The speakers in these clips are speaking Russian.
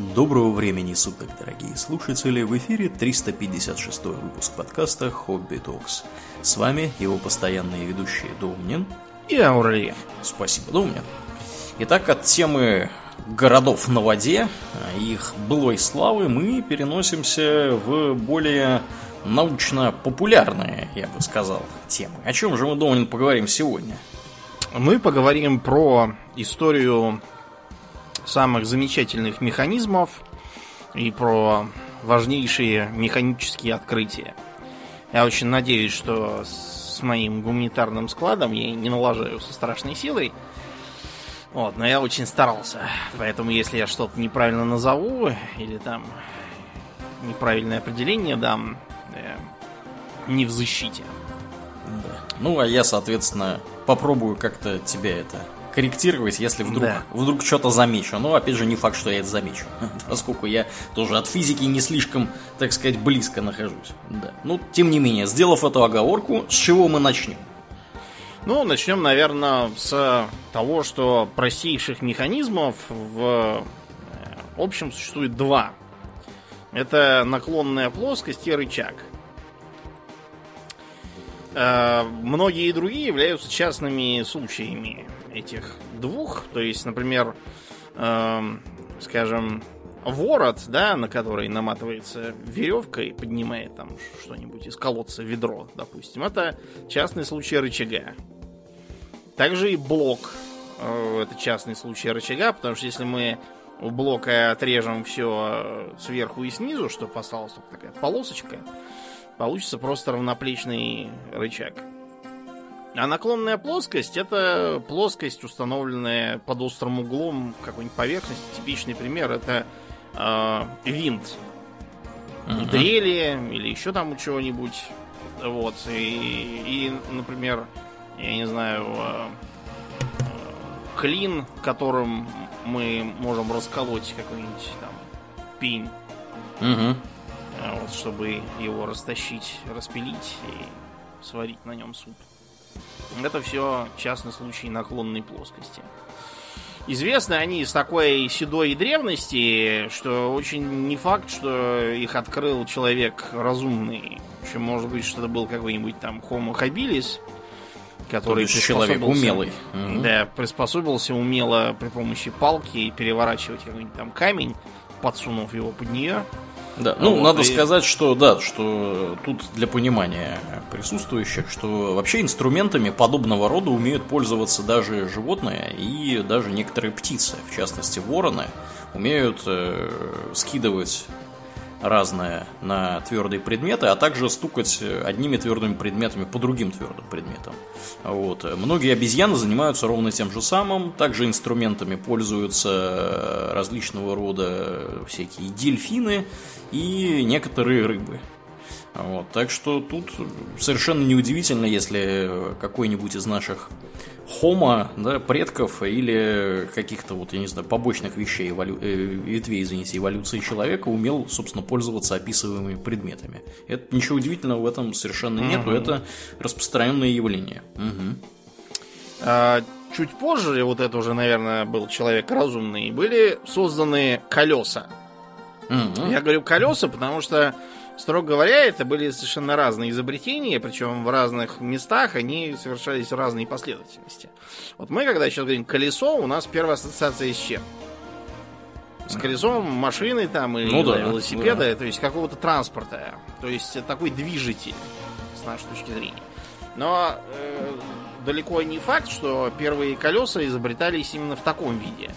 Доброго времени суток, дорогие слушатели! В эфире 356 выпуск подкаста «Хобби Токс». С вами его постоянные ведущие Домнин и Аурелия. Спасибо, Домнин. Итак, от темы городов на воде, их былой славы, мы переносимся в более научно-популярные, я бы сказал, темы. О чем же мы, Домнин, поговорим сегодня? Мы поговорим про историю самых замечательных механизмов и про важнейшие механические открытия. Я очень надеюсь, что с моим гуманитарным складом я не налажаю со страшной силой. Вот, но я очень старался. Поэтому, если я что-то неправильно назову, или там неправильное определение дам, э, не в защите. Да. Ну, а я, соответственно, попробую как-то тебя это корректировать, если вдруг, да. вдруг что-то замечу. Но, опять же, не факт, что я это замечу. Поскольку я тоже от физики не слишком, так сказать, близко нахожусь. Да. Ну, тем не менее, сделав эту оговорку, с чего мы начнем? Ну, начнем, наверное, с того, что простейших механизмов в э, общем существует два. Это наклонная плоскость и рычаг. Э, многие другие являются частными случаями этих двух. То есть, например, э, скажем, ворот, да, на который наматывается веревка и поднимает там что-нибудь из колодца, ведро, допустим, это частный случай рычага. Также и блок. Э, это частный случай рычага, потому что если мы у блока отрежем все сверху и снизу, чтобы осталась только такая полосочка, получится просто равноплечный рычаг. А наклонная плоскость это плоскость, установленная под острым углом какой-нибудь поверхности. Типичный пример это э, винт. Uh-huh. Дрели или еще там чего-нибудь. Вот. И, и, например, я не знаю, э, э, клин, которым мы можем расколоть какой-нибудь там пень. Угу. Вот, чтобы его растащить, распилить и сварить на нем суп. Это все частный случай наклонной плоскости. Известны они с такой седой древности, что очень не факт, что их открыл человек разумный. Еще может быть, что это был какой-нибудь там Homo habilis, который человек умелый. Да, приспособился умело при помощи палки переворачивать какой-нибудь там камень, подсунув его под нее. Да, ну, вот, надо и... сказать, что да, что тут для понимания присутствующих, что вообще инструментами подобного рода умеют пользоваться даже животные и даже некоторые птицы, в частности вороны, умеют э, скидывать разное на твердые предметы, а также стукать одними твердыми предметами по другим твердым предметам. Вот. Многие обезьяны занимаются ровно тем же самым. Также инструментами пользуются различного рода всякие дельфины и некоторые рыбы. Вот, так что тут совершенно неудивительно, если какой-нибудь из наших хома, да, предков или каких-то вот, я не знаю, побочных вещей, эволю... э, ветвей, извините, эволюции человека умел, собственно, пользоваться описываемыми предметами. Это ничего удивительного в этом совершенно нету, это распространенное явление. Угу. А, чуть позже, вот это уже, наверное, был человек разумный, были созданы колеса. Угу. Я говорю колеса, потому что Строго говоря, это были совершенно разные изобретения, причем в разных местах они совершались в разной последовательности. Вот мы, когда сейчас говорим колесо, у нас первая ассоциация с чем? С колесом машины там или ну, да, велосипеда, да. то есть какого-то транспорта. То есть такой движитель, с нашей точки зрения. Но э, далеко не факт, что первые колеса изобретались именно в таком виде.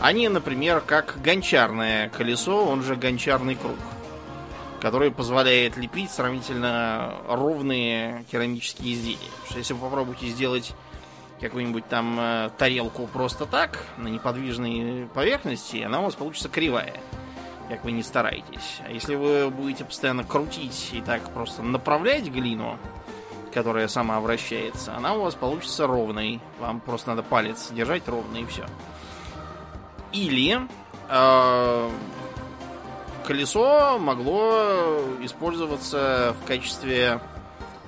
Они, например, как гончарное колесо, он же гончарный круг который позволяет лепить сравнительно ровные керамические изделия. Потому что если вы попробуете сделать какую-нибудь там э, тарелку просто так, на неподвижной поверхности, она у вас получится кривая, как вы не стараетесь. А если вы будете постоянно крутить и так просто направлять глину, которая сама вращается, она у вас получится ровной. Вам просто надо палец держать ровно и все. Или э, колесо могло использоваться в качестве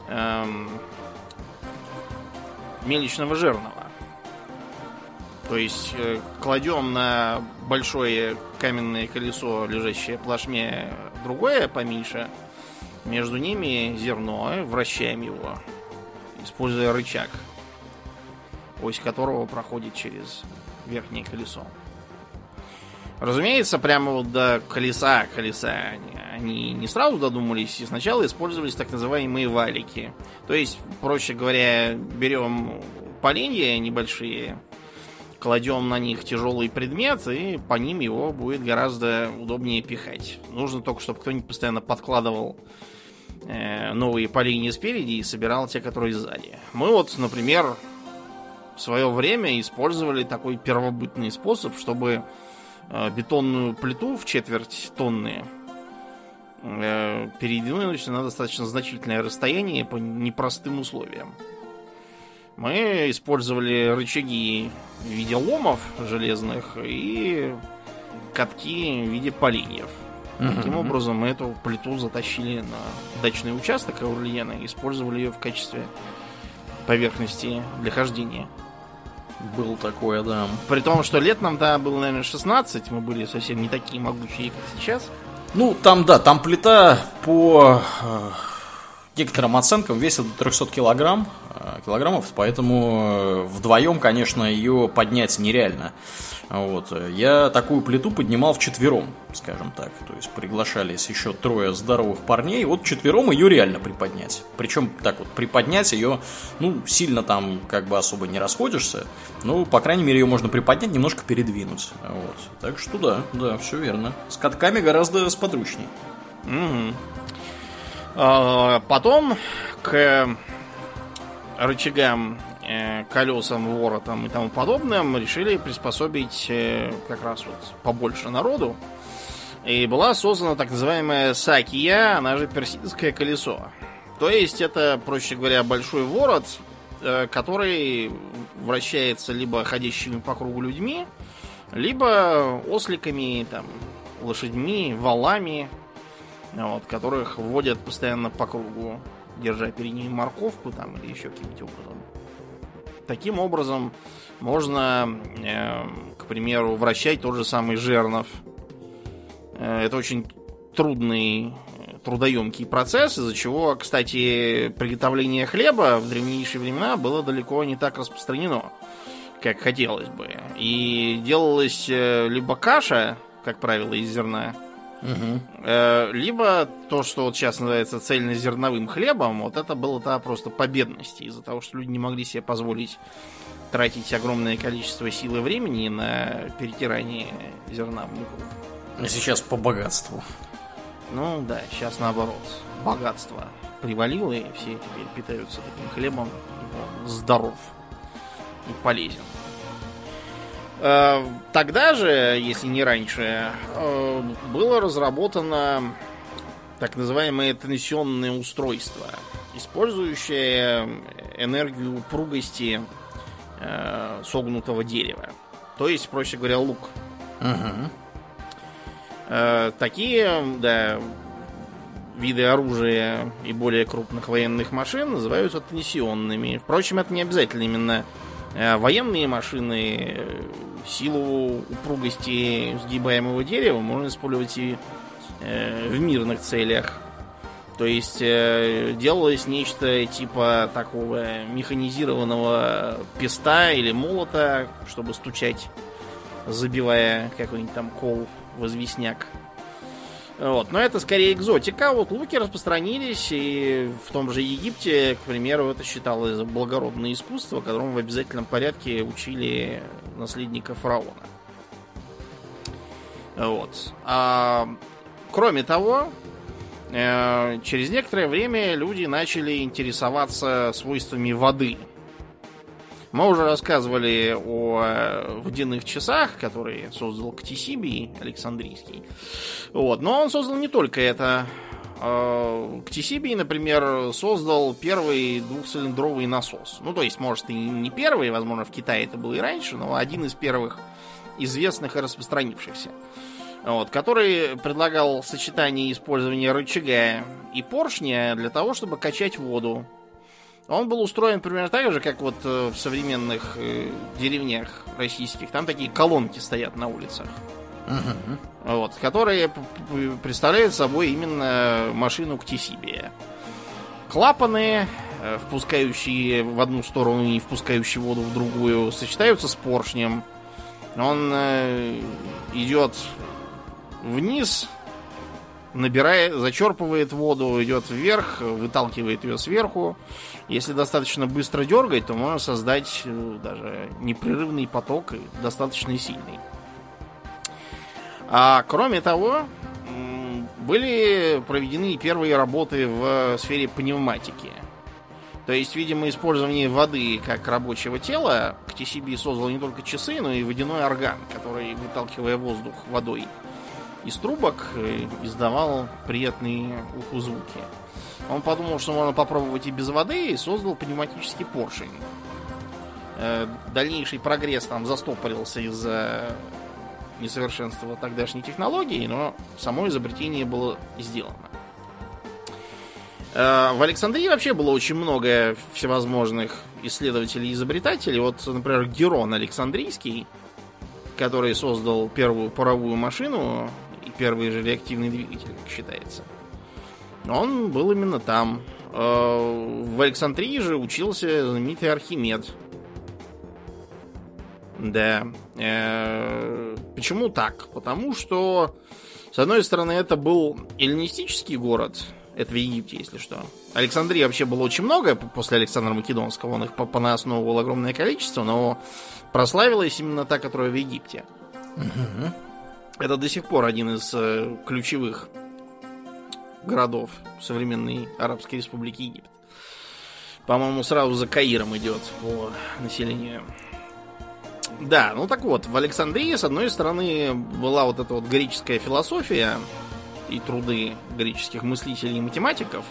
эм, мельничного жирного. То есть э, кладем на большое каменное колесо, лежащее плашме, другое поменьше. Между ними зерно, вращаем его, используя рычаг, ось которого проходит через верхнее колесо. Разумеется, прямо вот до колеса колеса они не сразу додумались и сначала использовались так называемые валики. То есть, проще говоря, берем поленья небольшие, кладем на них тяжелый предмет, и по ним его будет гораздо удобнее пихать. Нужно только, чтобы кто-нибудь постоянно подкладывал э, новые поленья спереди и собирал те, которые сзади. Мы вот, например, в свое время использовали такой первобытный способ, чтобы бетонную плиту в четверть тонны э, передвинуть на достаточно значительное расстояние по непростым условиям. Мы использовали рычаги в виде ломов железных и катки в виде поленьев. Таким образом, мы эту плиту затащили на дачный участок Аурлиена и использовали ее в качестве поверхности для хождения. Был такое, да. При том, что лет нам тогда было, наверное, 16, мы были совсем не такие могучие, как сейчас. Ну, там, да, там плита по э, некоторым оценкам весит до 300 килограмм, э, килограммов, поэтому э, вдвоем, конечно, ее поднять нереально. Вот. Я такую плиту поднимал в четвером, скажем так. То есть приглашались еще трое здоровых парней. Вот четвером ее реально приподнять. Причем так вот приподнять ее, ну, сильно там как бы особо не расходишься. Ну, по крайней мере, ее можно приподнять, немножко передвинуть. Вот. Так что да, да, все верно. С катками гораздо сподручней. Угу. А, потом к рычагам Э, колесам, воротам и тому подобным решили приспособить э, как раз вот побольше народу. И была создана так называемая сакия, она же персидское колесо. То есть это, проще говоря, большой ворот, э, который вращается либо ходящими по кругу людьми, либо осликами, там, лошадьми, валами, вот, которых вводят постоянно по кругу, держа перед ними морковку там или еще каким-нибудь образом. Таким образом, можно, э, к примеру, вращать тот же самый жернов. Э, это очень трудный, трудоемкий процесс, из-за чего, кстати, приготовление хлеба в древнейшие времена было далеко не так распространено, как хотелось бы. И делалась э, либо каша, как правило, из зерна, Угу. Либо то, что вот сейчас называется цельнозерновым хлебом, вот это было то просто по бедности, из-за того, что люди не могли себе позволить тратить огромное количество сил и времени на перетирание зерна в муку. А сейчас по богатству. Ну да, сейчас наоборот. Богатство привалило, и все теперь питаются таким хлебом. Он здоров и полезен. Э, тогда же, если не раньше, э, было разработано так называемое тенсионное устройство, использующее энергию упругости э, согнутого дерева. То есть, проще говоря, лук. Угу. такие, да, виды оружия и более крупных военных машин называются тенсионными. Впрочем, это не обязательно именно военные машины силу упругости сгибаемого дерева можно использовать и э, в мирных целях. То есть э, делалось нечто типа такого механизированного песта или молота, чтобы стучать, забивая какой-нибудь там кол в известняк. Вот. Но это скорее экзотика. Вот луки распространились, и в том же Египте, к примеру, это считалось благородное искусство, которому в обязательном порядке учили наследника фараона. Вот. А, кроме того, э, через некоторое время люди начали интересоваться свойствами воды. Мы уже рассказывали о э, водяных часах, которые создал Ктисибий Александрийский. Вот. Но он создал не только это. Э, Ктисибий, например, создал первый двухцилиндровый насос. Ну, то есть, может, и не первый, возможно, в Китае это был и раньше, но один из первых известных и распространившихся. Вот, который предлагал сочетание использования рычага и поршня для того, чтобы качать воду Он был устроен примерно так же, как вот э, в современных э, деревнях российских. Там такие колонки стоят на улицах. Угу. Вот, которые представляют собой именно машину к Тисибе. Клапаны, э, впускающие в одну сторону и впускающие воду в другую, сочетаются с поршнем. Он идет вниз, набирает, зачерпывает воду, идет вверх, выталкивает ее сверху. Если достаточно быстро дергать, то можно создать э, даже непрерывный поток, достаточно сильный. А кроме того, были проведены первые работы в сфере пневматики. То есть, видимо, использование воды как рабочего тела к TCB создало не только часы, но и водяной орган, который, выталкивая воздух водой из трубок, э, издавал приятные звуки. Он подумал, что можно попробовать и без воды, и создал пневматический поршень. Э, дальнейший прогресс там застопорился из-за несовершенства тогдашней технологии, но само изобретение было сделано. Э, в Александрии вообще было очень много всевозможных исследователей и изобретателей. Вот, например, Герон Александрийский, который создал первую паровую машину и первый же реактивный двигатель, как считается. Он был именно там. Э, в Александрии же учился знаменитый Архимед, да. Э, почему так? Потому что, с одной стороны, это был эллинистический город. Это в Египте, если что. Александрии вообще было очень много после Александра Македонского. Он их понаосновывал огромное количество, но прославилась именно та, которая в Египте. Угу. Это до сих пор один из э, ключевых городов современной Арабской Республики Египет. По-моему, сразу за Каиром идет по населению. Да, ну так вот, в Александрии, с одной стороны, была вот эта вот греческая философия и труды греческих мыслителей и математиков,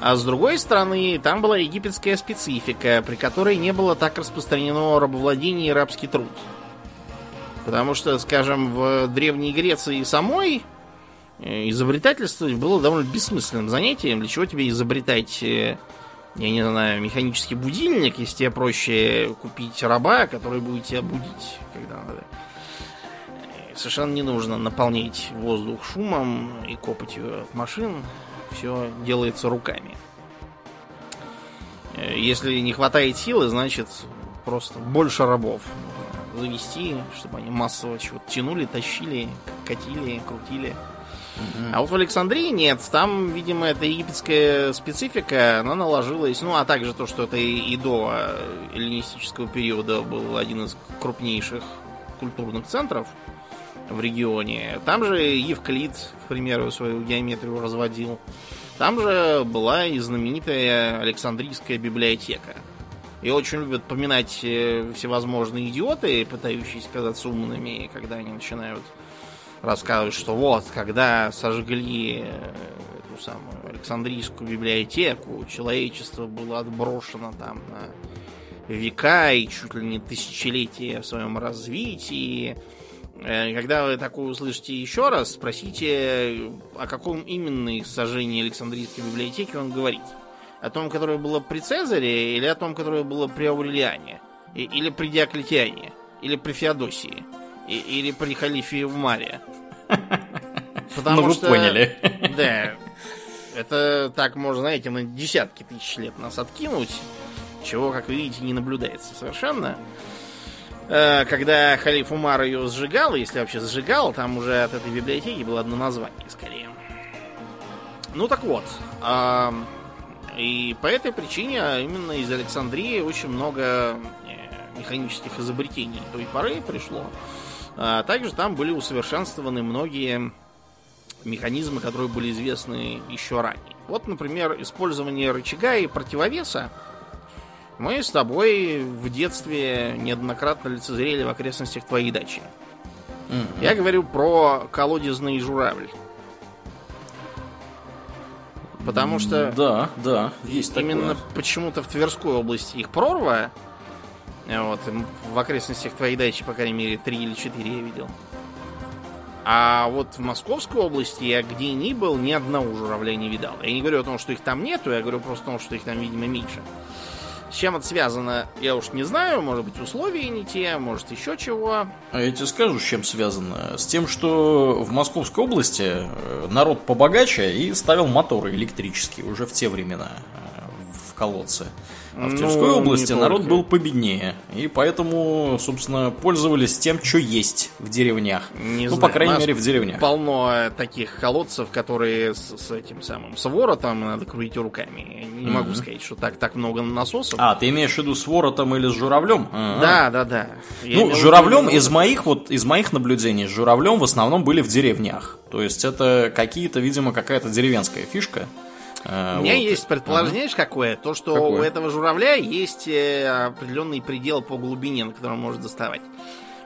а с другой стороны, там была египетская специфика, при которой не было так распространено рабовладение и рабский труд. Потому что, скажем, в Древней Греции самой изобретательство было довольно бессмысленным занятием. Для чего тебе изобретать э, я не знаю, механический будильник, если тебе проще купить раба, который будет тебя будить, когда надо. Совершенно не нужно наполнять воздух шумом и копать ее от машин. Все делается руками. Если не хватает силы, значит просто больше рабов завести, чтобы они массово чего-то тянули, тащили, катили, крутили. А вот в Александрии нет. Там, видимо, эта египетская специфика, она наложилась. Ну, а также то, что это и до эллинистического периода был один из крупнейших культурных центров в регионе. Там же Евклид, к примеру, свою геометрию разводил. Там же была и знаменитая Александрийская библиотека. И очень любят поминать э, всевозможные идиоты, пытающиеся казаться умными, когда они начинают рассказывают, что вот, когда сожгли э, эту самую Александрийскую библиотеку, человечество было отброшено там на века и чуть ли не тысячелетия в своем развитии. Э, когда вы такое услышите еще раз, спросите, о каком именно сожжении Александрийской библиотеки он говорит. О том, которое было при Цезаре, или о том, которое было при Аурелиане, или при Диоклетиане, или при Феодосии, или при халифе в Маре. Потому ну, вы что, поняли. Да. Это так можно, знаете, на десятки тысяч лет нас откинуть, чего, как вы видите, не наблюдается совершенно. Э, когда халиф Умар ее сжигал, если вообще сжигал, там уже от этой библиотеки было одно название, скорее. Ну так вот. И по этой причине именно из Александрии очень много э, механических изобретений той поры пришло. А также там были усовершенствованы многие механизмы, которые были известны еще ранее. Вот, например, использование рычага и противовеса мы с тобой в детстве неоднократно лицезрели в окрестностях твоей дачи. Mm-hmm. Я говорю про колодезный журавль. Потому что... Да, да, есть Именно такое. почему-то в Тверской области их прорва, вот, в окрестностях твоей дачи, по крайней мере, три или четыре я видел. А вот в Московской области я где ни был, ни одного журавля не видал. Я не говорю о том, что их там нету, я говорю просто о том, что их там, видимо, меньше. С чем это связано, я уж не знаю. Может быть, условия не те, может, еще чего. А я тебе скажу, с чем связано. С тем, что в Московской области э, народ побогаче и ставил моторы электрические уже в те времена э, в колодце. А в Тверской ну, области народ был победнее. И поэтому, собственно, пользовались тем, что есть в деревнях. Не ну, знаю, по крайней мере, в деревнях. Полно таких колодцев, которые с, с этим самым с воротом надо крутить руками. Не mm-hmm. могу сказать, что так, так много насосов. А, ты имеешь в виду с воротом или с журавлем? А-а. Да, да, да. Я ну, журавлем из моих вот из моих наблюдений с журавлем в основном были в деревнях. То есть это какие-то, видимо, какая-то деревенская фишка. А, У меня вот. есть предположение, ага. какое? То, что какое? у этого журавля есть э, определенный предел по глубине, на котором он может доставать.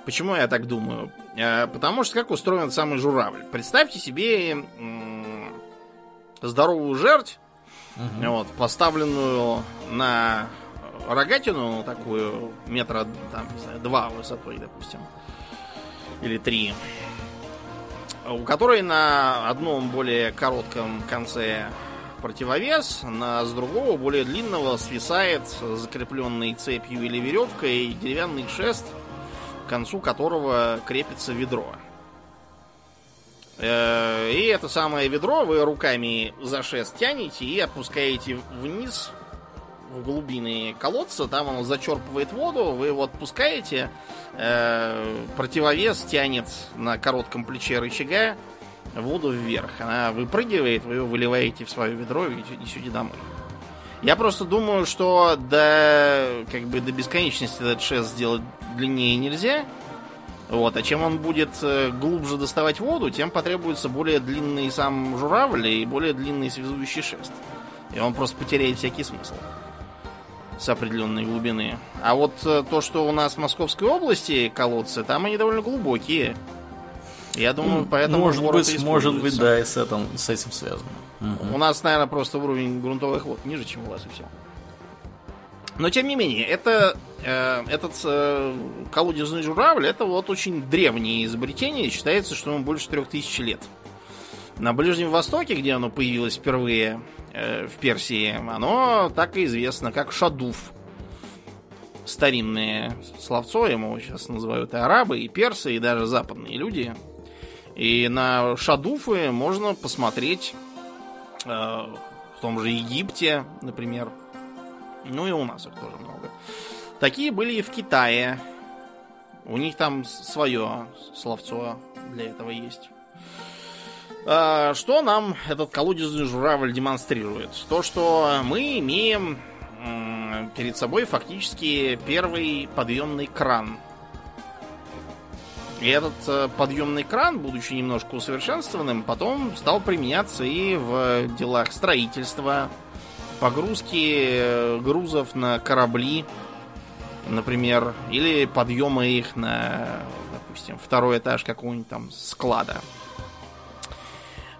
Почему я так думаю? Э, потому что как устроен самый журавль? Представьте себе здоровую жерть, угу. вот, поставленную на рогатину, такую метра там, не знаю, два высотой, допустим, или три, у которой на одном более коротком конце противовес, на с другого, более длинного, свисает закрепленный цепью или веревкой деревянный шест, к концу которого крепится ведро. Э, и это самое ведро вы руками за шест тянете и опускаете вниз в глубины колодца, там оно зачерпывает воду, вы его отпускаете, э, противовес тянет на коротком плече рычага воду вверх. Она выпрыгивает, вы ее выливаете в свое ведро и несете домой. Я просто думаю, что до, как бы, до бесконечности этот шест сделать длиннее нельзя. Вот, а чем он будет э, глубже доставать воду, тем потребуется более длинный сам журавль и более длинный связующий шест. И он просто потеряет всякий смысл с определенной глубины. А вот э, то, что у нас в Московской области колодцы, там они довольно глубокие. Я думаю, ну, поэтому может быть, может быть, да, и с этим, с этим связано. Угу. У нас, наверное, просто уровень грунтовых вод ниже, чем у вас и все. Но тем не менее, это, э, этот э, колодезный журавль это вот очень древнее изобретение. Считается, что ему больше трех тысяч лет. На Ближнем Востоке, где оно появилось впервые э, в Персии, оно так и известно, как шадуф. Старинное словцо, ему сейчас называют и арабы, и персы, и даже западные люди и на шадуфы можно посмотреть э, в том же Египте, например. Ну и у нас их тоже много. Такие были и в Китае. У них там свое словцо для этого есть. Э, что нам этот колодезный журавль демонстрирует? То, что мы имеем перед собой фактически первый подъемный кран и этот э, подъемный кран, будучи немножко усовершенствованным, потом стал применяться и в делах строительства, погрузки э, грузов на корабли, например, или подъема их на, допустим, второй этаж какого-нибудь там склада.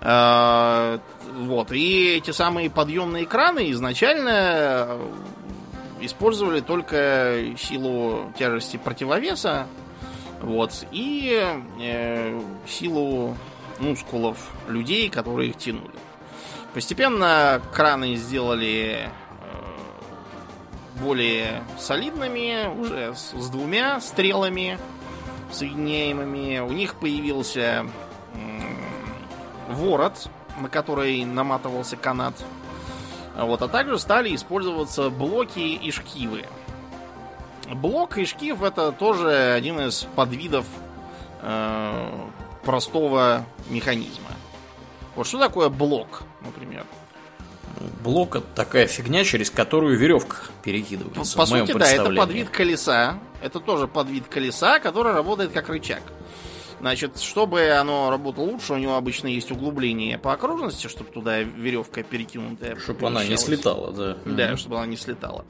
Э, вот. И эти самые подъемные краны изначально использовали только силу тяжести противовеса, вот. И э, силу мускулов людей, которые их тянули. Постепенно краны сделали э, более солидными, уже с, с двумя стрелами соединяемыми. У них появился э, ворот, на который наматывался канат. Вот, а также стали использоваться блоки и шкивы. Блок и шкив это тоже один из подвидов э, простого механизма. Вот что такое блок, например? Блок это такая фигня, через которую веревка перекидывается. По сути, да, это подвид колеса. Это тоже подвид колеса, который работает как рычаг. Значит, чтобы оно работало лучше, у него обычно есть углубление по окружности, чтобы туда веревка перекинутая. Чтобы она не слетала, да. Да, mm-hmm. чтобы она не слетала.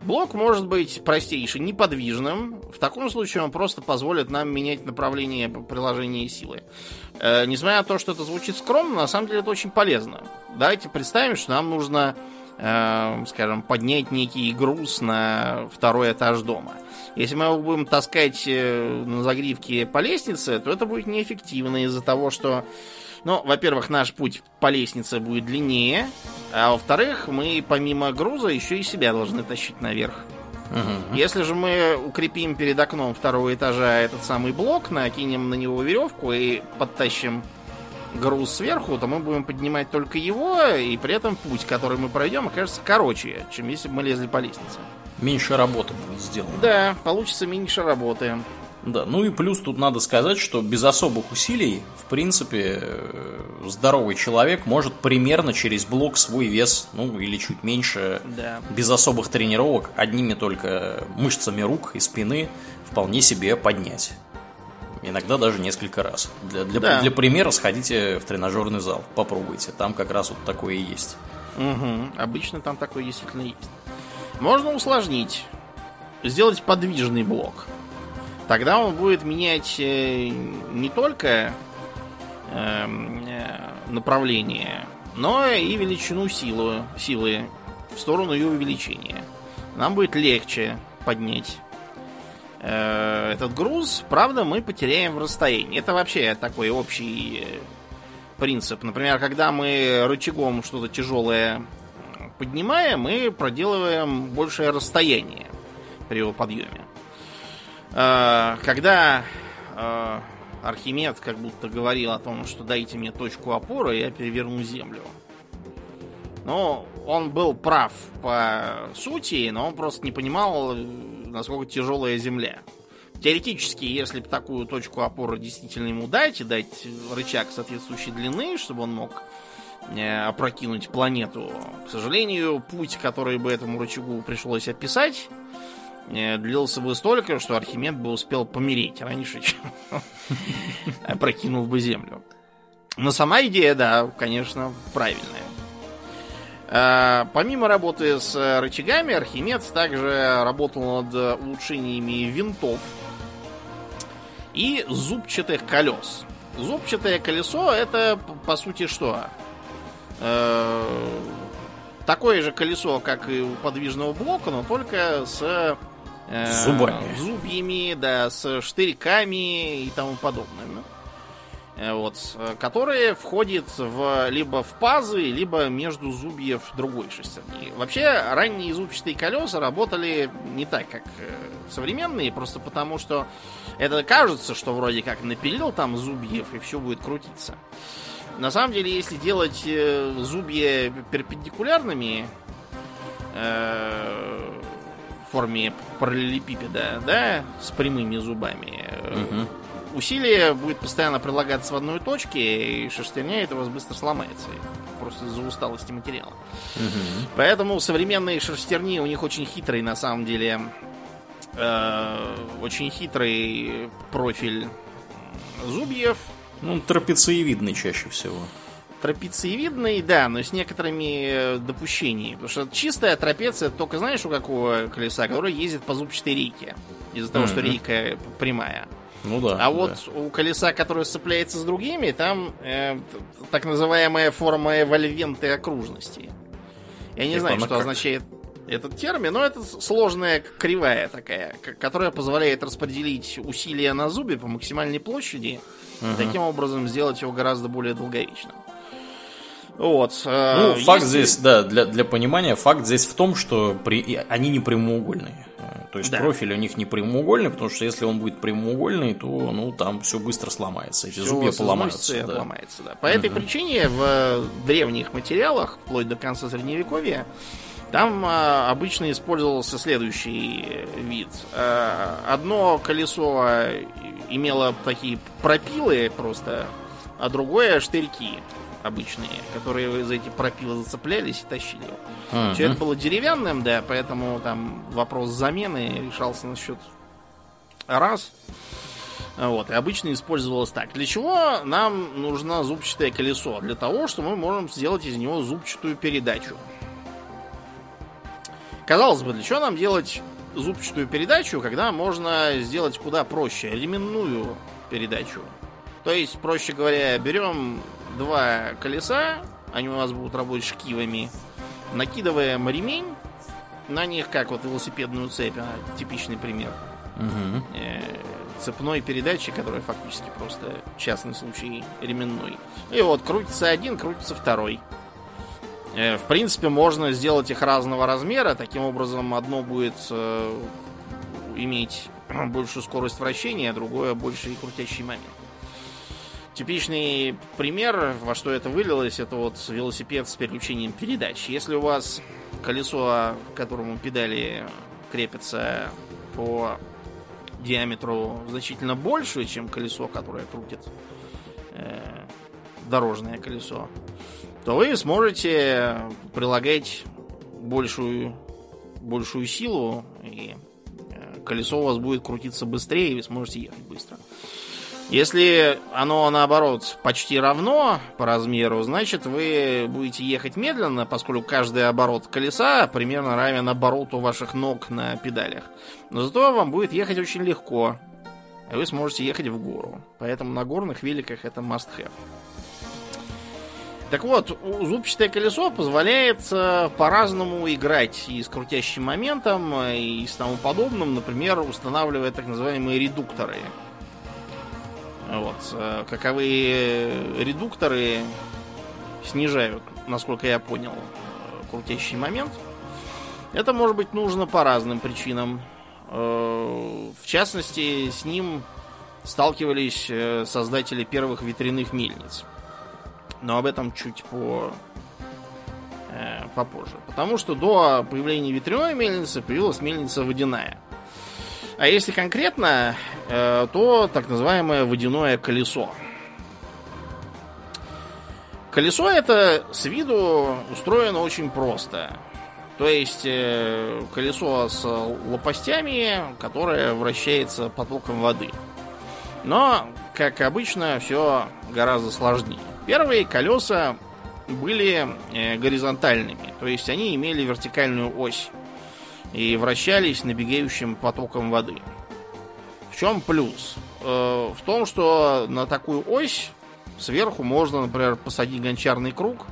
Блок может быть простейший, неподвижным. В таком случае он просто позволит нам менять направление приложения силы. Э, несмотря на то, что это звучит скромно, на самом деле это очень полезно. Давайте представим, что нам нужно э, скажем, поднять некий груз на второй этаж дома. Если мы его будем таскать э, на загривке по лестнице, то это будет неэффективно из-за того, что, ну, во-первых, наш путь по лестнице будет длиннее, а во-вторых, мы помимо груза еще и себя должны тащить наверх. Угу. Если же мы укрепим перед окном второго этажа этот самый блок, накинем на него веревку и подтащим груз сверху, то мы будем поднимать только его, и при этом путь, который мы пройдем, окажется короче, чем если бы мы лезли по лестнице. Меньше работы будет сделано. Да, получится меньше работы. Да, ну и плюс тут надо сказать, что без особых усилий, в принципе, э, здоровый человек может примерно через блок свой вес, ну или чуть меньше, да. без особых тренировок, одними только мышцами рук и спины вполне себе поднять. Иногда даже несколько раз. Для, для, да. для примера сходите в тренажерный зал, попробуйте. Там как раз вот такое и есть. Угу. Обычно там такое действительно есть. Можно усложнить. Сделать подвижный блок. Тогда он будет менять э, не только эм, э, направление, но и величину силы, силы в сторону ее увеличения. Нам будет легче поднять э, этот груз. Правда, мы потеряем в расстоянии. Это вообще такой общий принцип. Например, когда мы рычагом что-то тяжелое поднимаем, мы проделываем большее расстояние при его подъеме. Э, когда э, Архимед как будто говорил о том, что дайте мне точку опоры, я переверну землю. Ну, он был прав по сути, но он просто не понимал, насколько тяжелая земля. Теоретически, если бы такую точку опоры действительно ему дать и дать рычаг соответствующей длины, чтобы он мог опрокинуть планету. К сожалению, путь, который бы этому рычагу пришлось описать, э, длился бы столько, что Архимед бы успел помереть раньше, чем опрокинул бы Землю. Но сама идея, да, конечно, правильная. Э, помимо работы с рычагами, Архимед также работал над улучшениями винтов и зубчатых колес. Зубчатое колесо это, по сути, что? Э, такое же колесо, как и у подвижного блока, но только с э, зубами, зубьями, да, с штырьками и тому подобным. Э, вот, которые входят в, либо в пазы, либо между зубьев другой шестерни. Вообще, ранние зубчатые колеса работали не так, как современные, просто потому что это кажется, что вроде как напилил там зубьев и все будет крутиться. На самом деле, если делать э, зубья перпендикулярными э, в форме параллелепипеда, да, с прямыми зубами, угу. усилие будет постоянно прилагаться в одной точке, и шестерня это у вас быстро сломается. Просто из-за усталости материала. Угу. Поэтому современные шестерни у них очень хитрый, на самом деле, э, очень хитрый профиль зубьев ну, трапециевидный чаще всего. Трапециевидный, да, но с некоторыми э, допущениями. Потому что чистая трапеция только знаешь у какого колеса, который ездит по зубчатой рейке. Из-за того, mm-hmm. что рейка прямая. Ну да. А да. вот у колеса, которое сцепляется с другими, там э, так называемая форма эвольвенты окружности. Я не знаю, что как? означает этот термин, но это сложная кривая такая, которая позволяет распределить усилия на зубе по максимальной площади Угу. Таким образом сделать его гораздо более долговечным. Вот. Э, ну, факт здесь, да, для, для понимания, факт здесь в том, что при, они не прямоугольные. То есть да. профиль у них не прямоугольный, потому что если он будет прямоугольный, то ну там все быстро сломается. Эти зубья поломаются. Да. Поломается, да. По угу. этой причине в древних материалах, вплоть до конца средневековья, там а, обычно использовался следующий вид. А, одно колесо имело такие пропилы просто, а другое штырьки обычные, которые за эти пропилы зацеплялись и тащили. Uh-huh. Все это было деревянным, да, поэтому там вопрос замены решался на счет раз. Вот, и обычно использовалось так. Для чего нам нужно зубчатое колесо? Для того, что мы можем сделать из него зубчатую передачу. Казалось бы, для чего нам делать зубчатую передачу, когда можно сделать куда проще, ременную передачу. То есть, проще говоря, берем два колеса, они у нас будут работать шкивами, накидываем ремень на них, как вот велосипедную цепь, а, типичный пример. Угу. Цепной передачи, которая фактически просто частный случай ременной. И вот крутится один, крутится второй. Э, в принципе, можно сделать их разного размера. Таким образом, одно будет э, иметь большую скорость вращения, а другое больше и крутящий момент. Типичный пример, во что это вылилось, это вот велосипед с переключением передач. Если у вас колесо, к которому педали крепятся по диаметру значительно больше, чем колесо, которое крутит э, дорожное колесо, то вы сможете прилагать большую, большую силу, и э, колесо у вас будет крутиться быстрее, и вы сможете ехать быстро. Если оно, наоборот, почти равно по размеру, значит, вы будете ехать медленно, поскольку каждый оборот колеса примерно равен обороту ваших ног на педалях. Но зато вам будет ехать очень легко, и вы сможете ехать в гору. Поэтому на горных великах это must-have. Так вот, зубчатое колесо позволяет э, по-разному играть и с крутящим моментом, и с тому подобным, например, устанавливая так называемые редукторы – вот. Э, каковые редукторы снижают, насколько я понял, э, крутящий момент. Это может быть нужно по разным причинам. Э, в частности, с ним сталкивались создатели первых ветряных мельниц. Но об этом чуть по попозже. Потому что до появления ветряной мельницы появилась мельница водяная – а если конкретно, э, то так называемое водяное колесо. Колесо это с виду устроено очень просто. То есть э, колесо с лопастями, которое вращается потоком воды. Но, как обычно, все гораздо сложнее. Первые колеса были э, горизонтальными, то есть они имели вертикальную ось и вращались набегающим потоком воды. В чем плюс? Э, в том, что на такую ось сверху можно, например, посадить гончарный круг,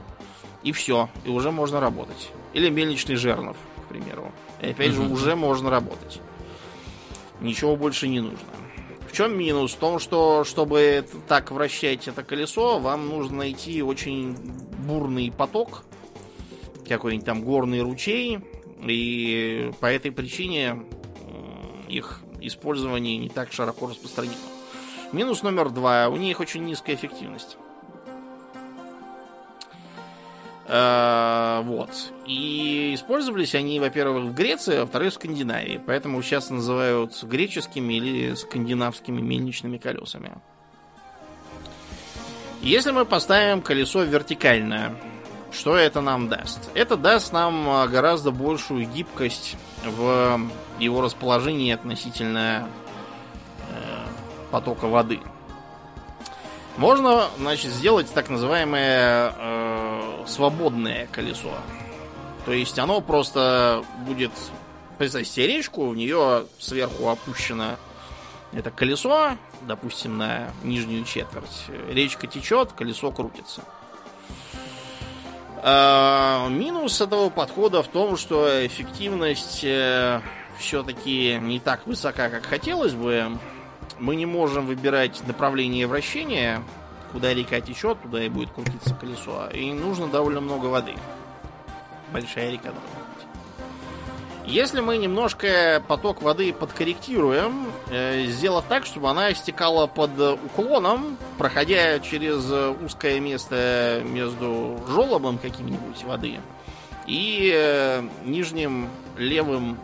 и все, и уже можно работать. Или мельничный жернов, к примеру. И опять же, уже можно работать. Ничего больше не нужно. Чем минус? В том, что чтобы так вращать это колесо, вам нужно найти очень бурный поток, какой-нибудь там горный ручей, и по этой причине их использование не так широко распространено. Минус номер два. У них очень низкая эффективность. Вот. И использовались они, во-первых, в Греции, а во-вторых, в Скандинавии. Поэтому сейчас называют греческими или скандинавскими мельничными колесами. Если мы поставим колесо вертикально что это нам даст? Это даст нам а, гораздо большую гибкость в его расположении относительно э, потока воды. Можно, значит, сделать так называемое э, свободное колесо. То есть оно просто будет... Представьте речку, в нее сверху опущено это колесо, допустим, на нижнюю четверть. Речка течет, колесо крутится. А, минус этого подхода в том, что эффективность э, все-таки не так высока, как хотелось бы. Мы не можем выбирать направление вращения, куда река течет, туда и будет крутиться колесо. И нужно довольно много воды. Большая река должна если мы немножко поток воды подкорректируем, э, сделав так, чтобы она стекала под уклоном, проходя через узкое место между желобом каким-нибудь воды и э, нижним левым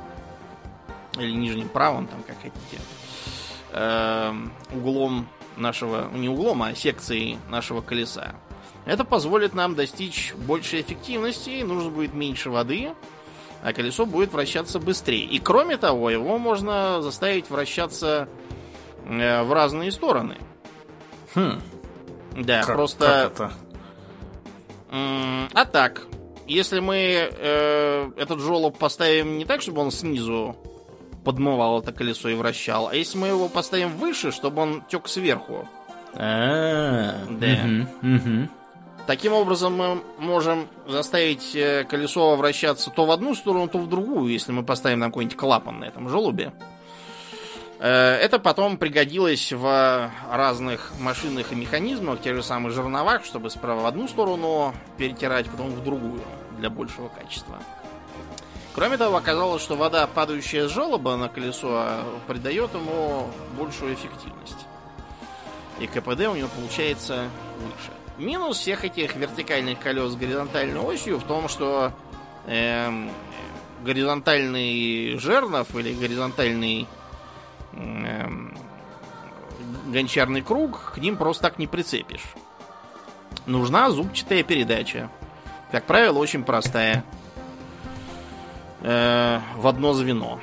или нижним правым, там как хотите, э, углом нашего, не углом, а секцией нашего колеса. Это позволит нам достичь большей эффективности, нужно будет меньше воды, а колесо будет вращаться быстрее. И кроме того, его можно заставить вращаться э, в разные стороны. Хм. Да, как, просто. Как это? А так, если мы э, этот жолоб поставим не так, чтобы он снизу подмывал это колесо и вращал, а если мы его поставим выше, чтобы он тек сверху. А, да. Таким образом, мы можем заставить э, колесо вращаться то в одну сторону, то в другую, если мы поставим на какой-нибудь клапан на этом желобе. Э, это потом пригодилось в разных машинных и механизмах, тех же самых жерновах, чтобы справа в одну сторону перетирать, потом в другую, для большего качества. Кроме того, оказалось, что вода, падающая с желоба на колесо, придает ему большую эффективность. И КПД у него получается выше. Минус всех этих вертикальных колес с горизонтальной осью в том, что э, горизонтальный жернов или горизонтальный э, гончарный круг к ним просто так не прицепишь. Нужна зубчатая передача. Как правило, очень простая. Э, в одно звено.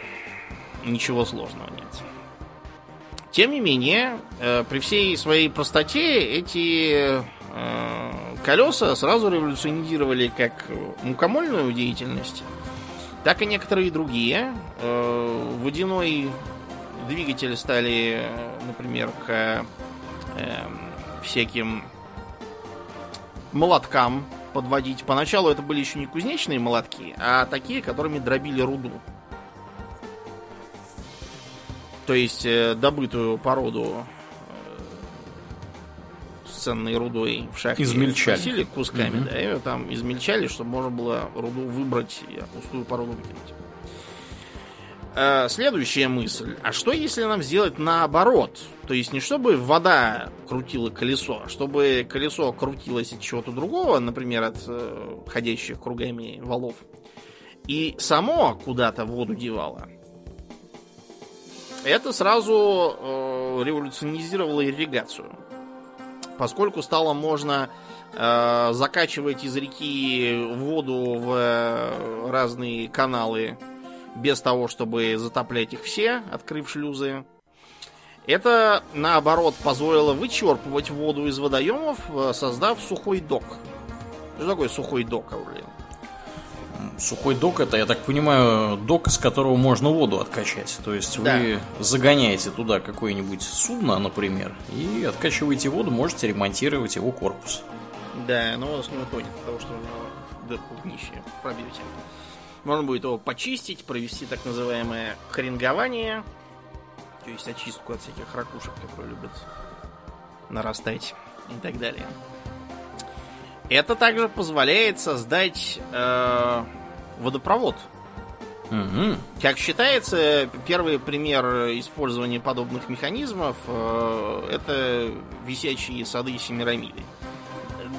Ничего сложного нет. Тем не менее, э, при всей своей простоте эти Э, колеса сразу революционировали как мукомольную деятельность, так и некоторые другие. Э, водяной двигатель стали, например, к э, всяким молоткам подводить. Поначалу это были еще не кузнечные молотки, а такие, которыми дробили руду. То есть добытую породу ценной рудой в шахте измельчали. Носили кусками, угу. да, ее там измельчали, чтобы можно было руду выбрать и пустую породу выкинуть. А, следующая мысль. А что если нам сделать наоборот? То есть не чтобы вода крутила колесо, а чтобы колесо крутилось от чего-то другого, например, от э, ходящих кругами валов, и само куда-то воду девало. Это сразу э, революционизировало ирригацию поскольку стало можно э, закачивать из реки воду в э, разные каналы без того, чтобы затоплять их все, открыв шлюзы. Это, наоборот, позволило вычерпывать воду из водоемов, э, создав сухой док. Что такое сухой док, Аурлин? Сухой док это, я так понимаю, док, из которого можно воду откачать. То есть да. вы загоняете туда какое-нибудь судно, например, и откачиваете воду, можете ремонтировать его корпус. Да, но он у вас не утонет, потому что у него дырку в днище пробьете. Можно будет его почистить, провести так называемое хрингование, то есть очистку от всяких ракушек, которые любят нарастать и так далее. Это также позволяет создать э, водопровод. Угу. Как считается, первый пример использования подобных механизмов э, это висячие сады Семирамиды.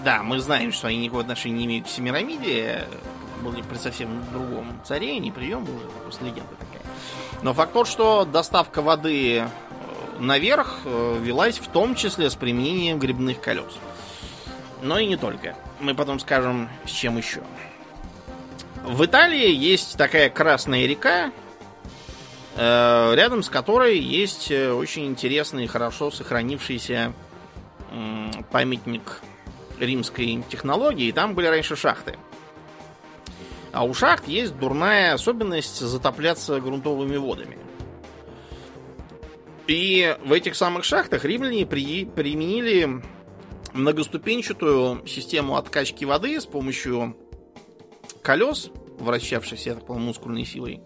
Да, мы знаем, что они никакого отношения не имеют к Семирамиде, были при совсем другом царе, не прием уже, просто легенда такая. Но факт тот, что доставка воды э, наверх э, велась в том числе с применением грибных колес. Но и не только. Мы потом скажем, с чем еще. В Италии есть такая Красная река, э, рядом с которой есть очень интересный, хорошо сохранившийся памятник римской технологии. Там были раньше шахты. А у шахт есть дурная особенность затопляться грунтовыми водами. И в этих самых шахтах римляне при, применили многоступенчатую систему откачки воды с помощью колес, вращавшихся, так понимаю, мускульной силой.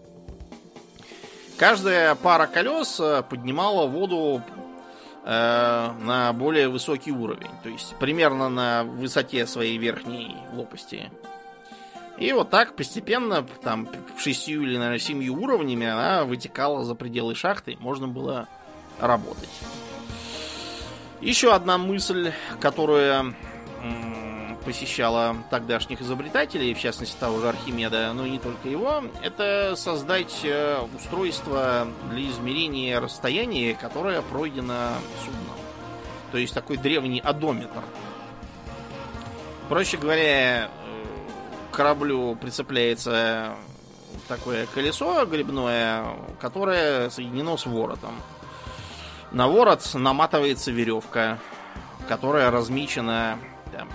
Каждая пара колес э, поднимала воду э, на более высокий уровень. То есть примерно на высоте своей верхней лопасти. И вот так постепенно, там, шестью или, наверное, семью уровнями она вытекала за пределы шахты. Можно было работать. Еще одна мысль, которая посещала тогдашних изобретателей, в частности того же Архимеда, но и не только его, это создать э, устройство для измерения расстояния, которое пройдено судном. То есть такой древний одометр. Проще говоря, кораблю прицепляется такое колесо грибное, которое соединено с воротом. На ворот наматывается веревка, которая размечена, там,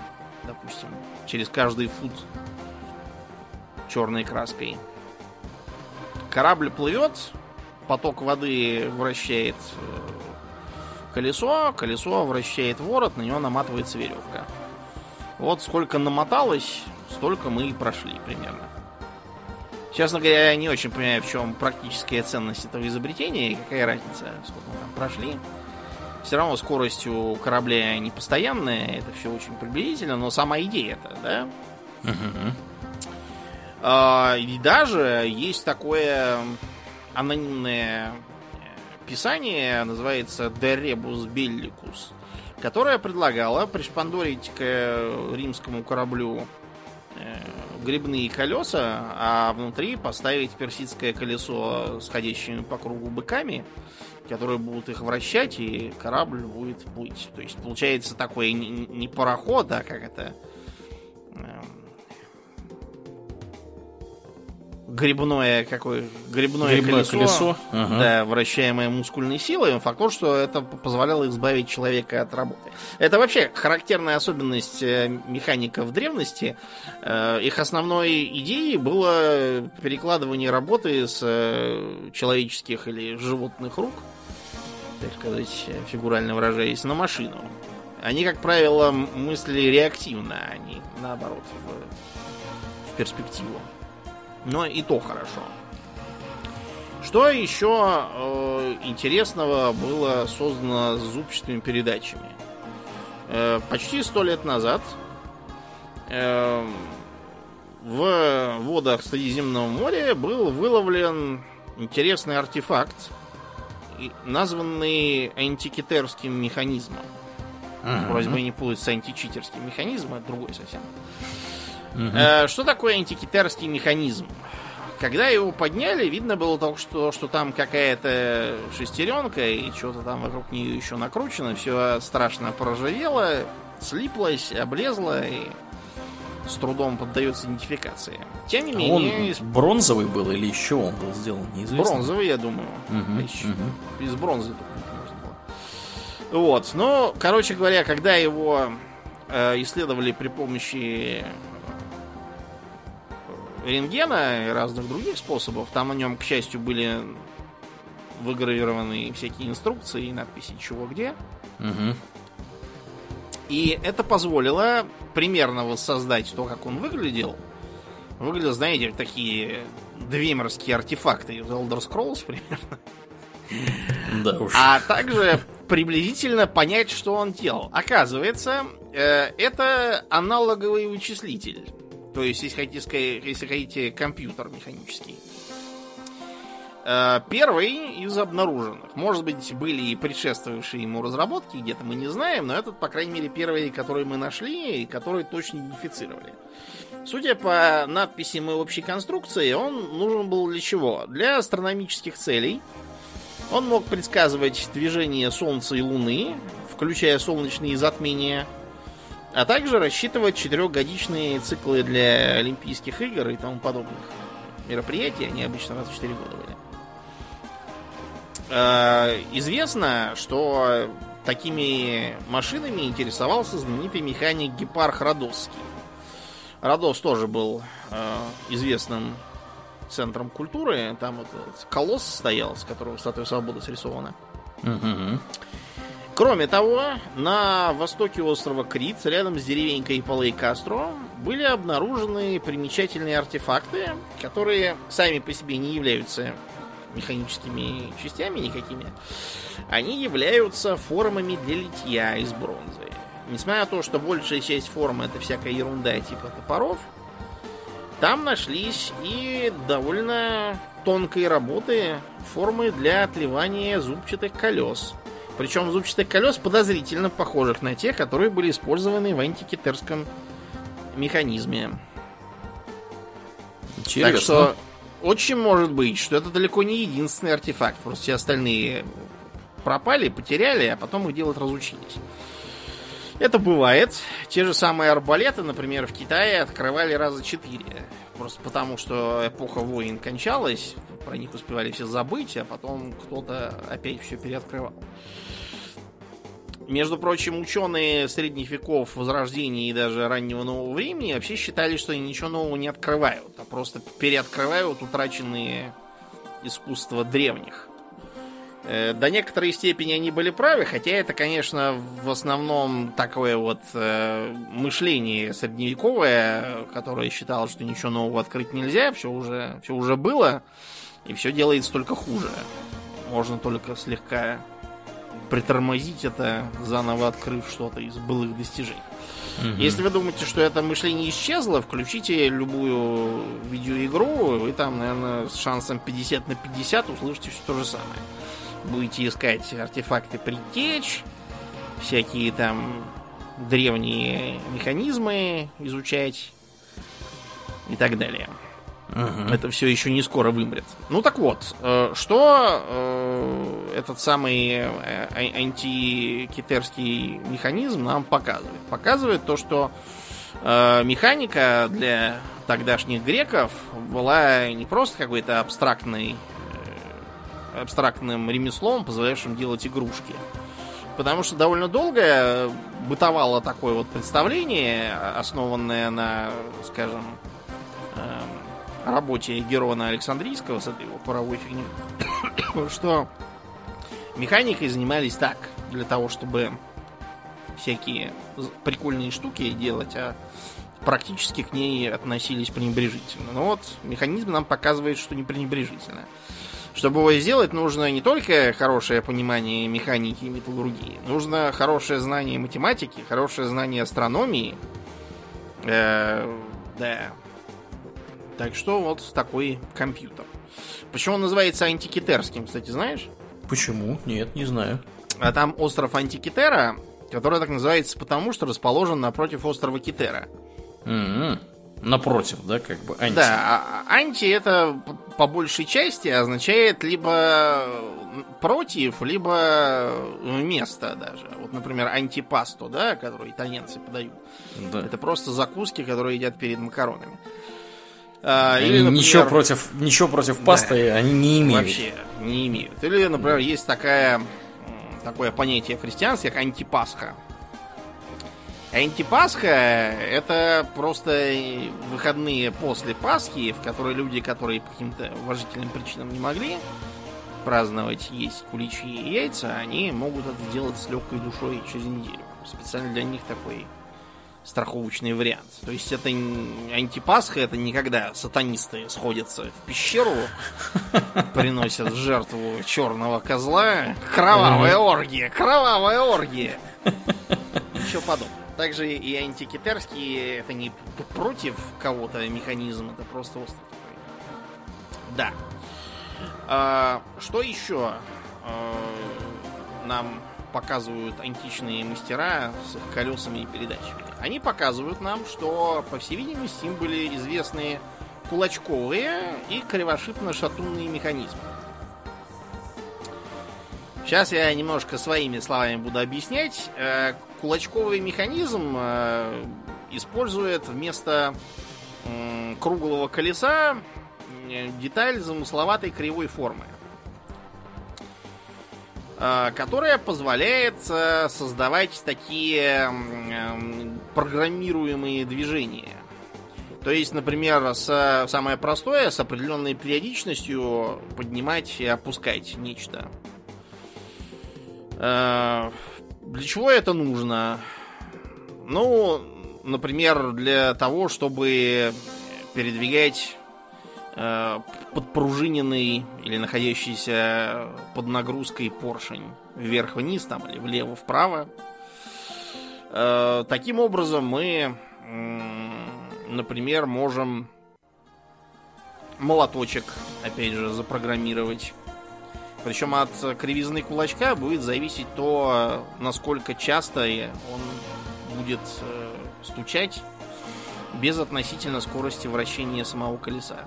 допустим, через каждый фут черной краской. Корабль плывет, поток воды вращает э, колесо, колесо вращает ворот, на него наматывается веревка. Вот сколько намоталось, столько мы и прошли примерно. Честно говоря, я не очень понимаю, в чем практическая ценность этого изобретения и какая разница, сколько мы там прошли. Все равно скорость у корабля не постоянная, это все очень приблизительно, но сама идея это, да? А, и даже есть такое анонимное писание, называется De Rebus Bellicus, которое предлагало пришпандорить к римскому кораблю э, грибные колеса, а внутри поставить персидское колесо с ходящими по кругу быками, которые будут их вращать, и корабль будет плыть. То есть получается такой не пароход, а как это грибное какое грибное, грибное колесо, колесо. Ага. Да, вращаемое мускульной силой, факт то, что это позволяло избавить человека от работы. Это вообще характерная особенность э, механиков древности. Э, их основной идеей было перекладывание работы с э, человеческих или животных рук, так сказать, фигурально выражаясь, на машину. Они, как правило, мыслили реактивно, а не наоборот, в, в перспективу. Но и то хорошо. Что еще э, интересного было создано с зубчатыми передачами? Э, почти сто лет назад э, в водах Средиземного моря был выловлен интересный артефакт, названный антикитерским механизмом. Uh-huh. Просьба не путать с античитерским механизмом, это другой совсем. Угу. Что такое антикитерский механизм? Когда его подняли, видно было только что, что там какая-то шестеренка и что-то там вокруг нее еще накручено. Все страшно проржавело, слиплось, облезло и с трудом поддается идентификации. Тем не а менее... Он бронзовый был или еще он был сделан, неизвестно. Бронзовый, я думаю. Угу, из, угу. из бронзы только можно было. Вот, ну, короче говоря, когда его э, исследовали при помощи рентгена и разных других способов. Там на нем, к счастью, были выгравированы всякие инструкции и надписи чего где. Угу. И это позволило примерно воссоздать то, как он выглядел. Выглядел, знаете, такие двемерские артефакты из Elder Scrolls примерно. Да уж. А также приблизительно понять, что он делал. Оказывается, э, это аналоговый вычислитель. То есть, если хотите, если хотите компьютер механический. Э, первый из обнаруженных. Может быть, были и предшествовавшие ему разработки, где-то мы не знаем, но этот, по крайней мере, первый, который мы нашли и который точно идентифицировали. Судя по надписям и общей конструкции, он нужен был для чего? Для астрономических целей. Он мог предсказывать движение Солнца и Луны, включая солнечные затмения – а также рассчитывать четырехгодичные циклы для Олимпийских игр и тому подобных мероприятий. Они обычно раз в 4 года были. А, известно, что такими машинами интересовался знаменитый механик Гепарх Родосский. Родос тоже был э, известным центром культуры. Там вот колосс стоял, с которого статуя свободы срисована. Угу. Кроме того, на востоке острова Крит, рядом с деревенькой Палей Кастро, были обнаружены примечательные артефакты, которые сами по себе не являются механическими частями никакими. Они являются формами для литья из бронзы. Несмотря на то, что большая часть формы это всякая ерунда типа топоров, там нашлись и довольно тонкие работы формы для отливания зубчатых колес – причем зубчатых колес подозрительно похожих на те, которые были использованы в антикитерском механизме. Интересно. Так что очень может быть, что это далеко не единственный артефакт. Просто все остальные пропали, потеряли, а потом их делать разучились. Это бывает. Те же самые арбалеты, например, в Китае открывали раза четыре. Просто потому, что эпоха войн кончалась, про них успевали все забыть, а потом кто-то опять все переоткрывал. Между прочим, ученые средних веков, Возрождения и даже раннего нового времени вообще считали, что они ничего нового не открывают, а просто переоткрывают утраченные искусства древних. Э, до некоторой степени они были правы, хотя это, конечно, в основном такое вот э, мышление средневековое, которое считало, что ничего нового открыть нельзя, все уже, все уже было, и все делается только хуже. Можно только слегка притормозить это, заново открыв что-то из былых достижений. Угу. Если вы думаете, что это мышление исчезло, включите любую видеоигру, вы там, наверное, с шансом 50 на 50 услышите все то же самое будете искать артефакты предтеч, всякие там древние механизмы изучать и так далее. Угу. Это все еще не скоро вымрет. Ну так вот, э, что э, этот самый э, антикитерский механизм нам показывает? Показывает то, что механика для тогдашних греков была не просто какой-то абстрактный абстрактным ремеслом, позволяющим делать игрушки. Потому что довольно долго бытовало такое вот представление, основанное на, скажем, работе Герона Александрийского с этой его паровой фигней, что механикой занимались так, для того, чтобы всякие прикольные штуки делать, а практически к ней относились пренебрежительно. Но вот механизм нам показывает, что не пренебрежительно. Чтобы его сделать, нужно не только хорошее понимание механики и металлургии, нужно хорошее знание математики, хорошее знание астрономии. Э, да. Так что вот такой компьютер. Почему он называется антикитерским, кстати, знаешь? Почему? Нет, не знаю. А там остров Антикитера, который так называется потому, что расположен напротив острова Китера. Mm-hmm. Напротив, да, как бы анти. Да, а, а анти это по большей части означает либо против, либо место даже. Вот, например, антипасто, да, которую итальянцы подают. Да. Это просто закуски, которые едят перед макаронами. А, или, например, ничего против, ничего против пасты да, они не имеют. Вообще не имеют. Или, например, есть такая, такое понятие в христианстве, как антипасха. Антипасха это просто выходные после Пасхи, в которые люди, которые по каким-то уважительным причинам не могли праздновать, есть куличи и яйца, они могут это сделать с легкой душой через неделю. Специально для них такой страховочный вариант. То есть это антипасха, это не когда сатанисты сходятся в пещеру, приносят жертву черного козла. Кровавая оргия, кровавая оргия. Ничего подобного. Также и антикитерские это не против кого-то механизм, это просто такой. Да. А, что еще а, нам показывают античные мастера с их колесами и передачами? Они показывают нам, что, по всей видимости, им были известны кулачковые и кривошипно-шатунные механизмы. Сейчас я немножко своими словами буду объяснять. Э, кулачковый механизм э, использует вместо круглого колеса деталь замысловатой кривой формы, э, которая позволяет создавать такие программируемые движения. То есть, например, с, самое простое, с определенной периодичностью поднимать и опускать нечто. Э, для чего это нужно? Ну, например, для того, чтобы передвигать э, подпружиненный или находящийся под нагрузкой поршень вверх-вниз там или влево-вправо. Э, таким образом мы, например, можем молоточек, опять же, запрограммировать причем от кривизны кулачка будет зависеть то, насколько часто он будет э, стучать без относительно скорости вращения самого колеса.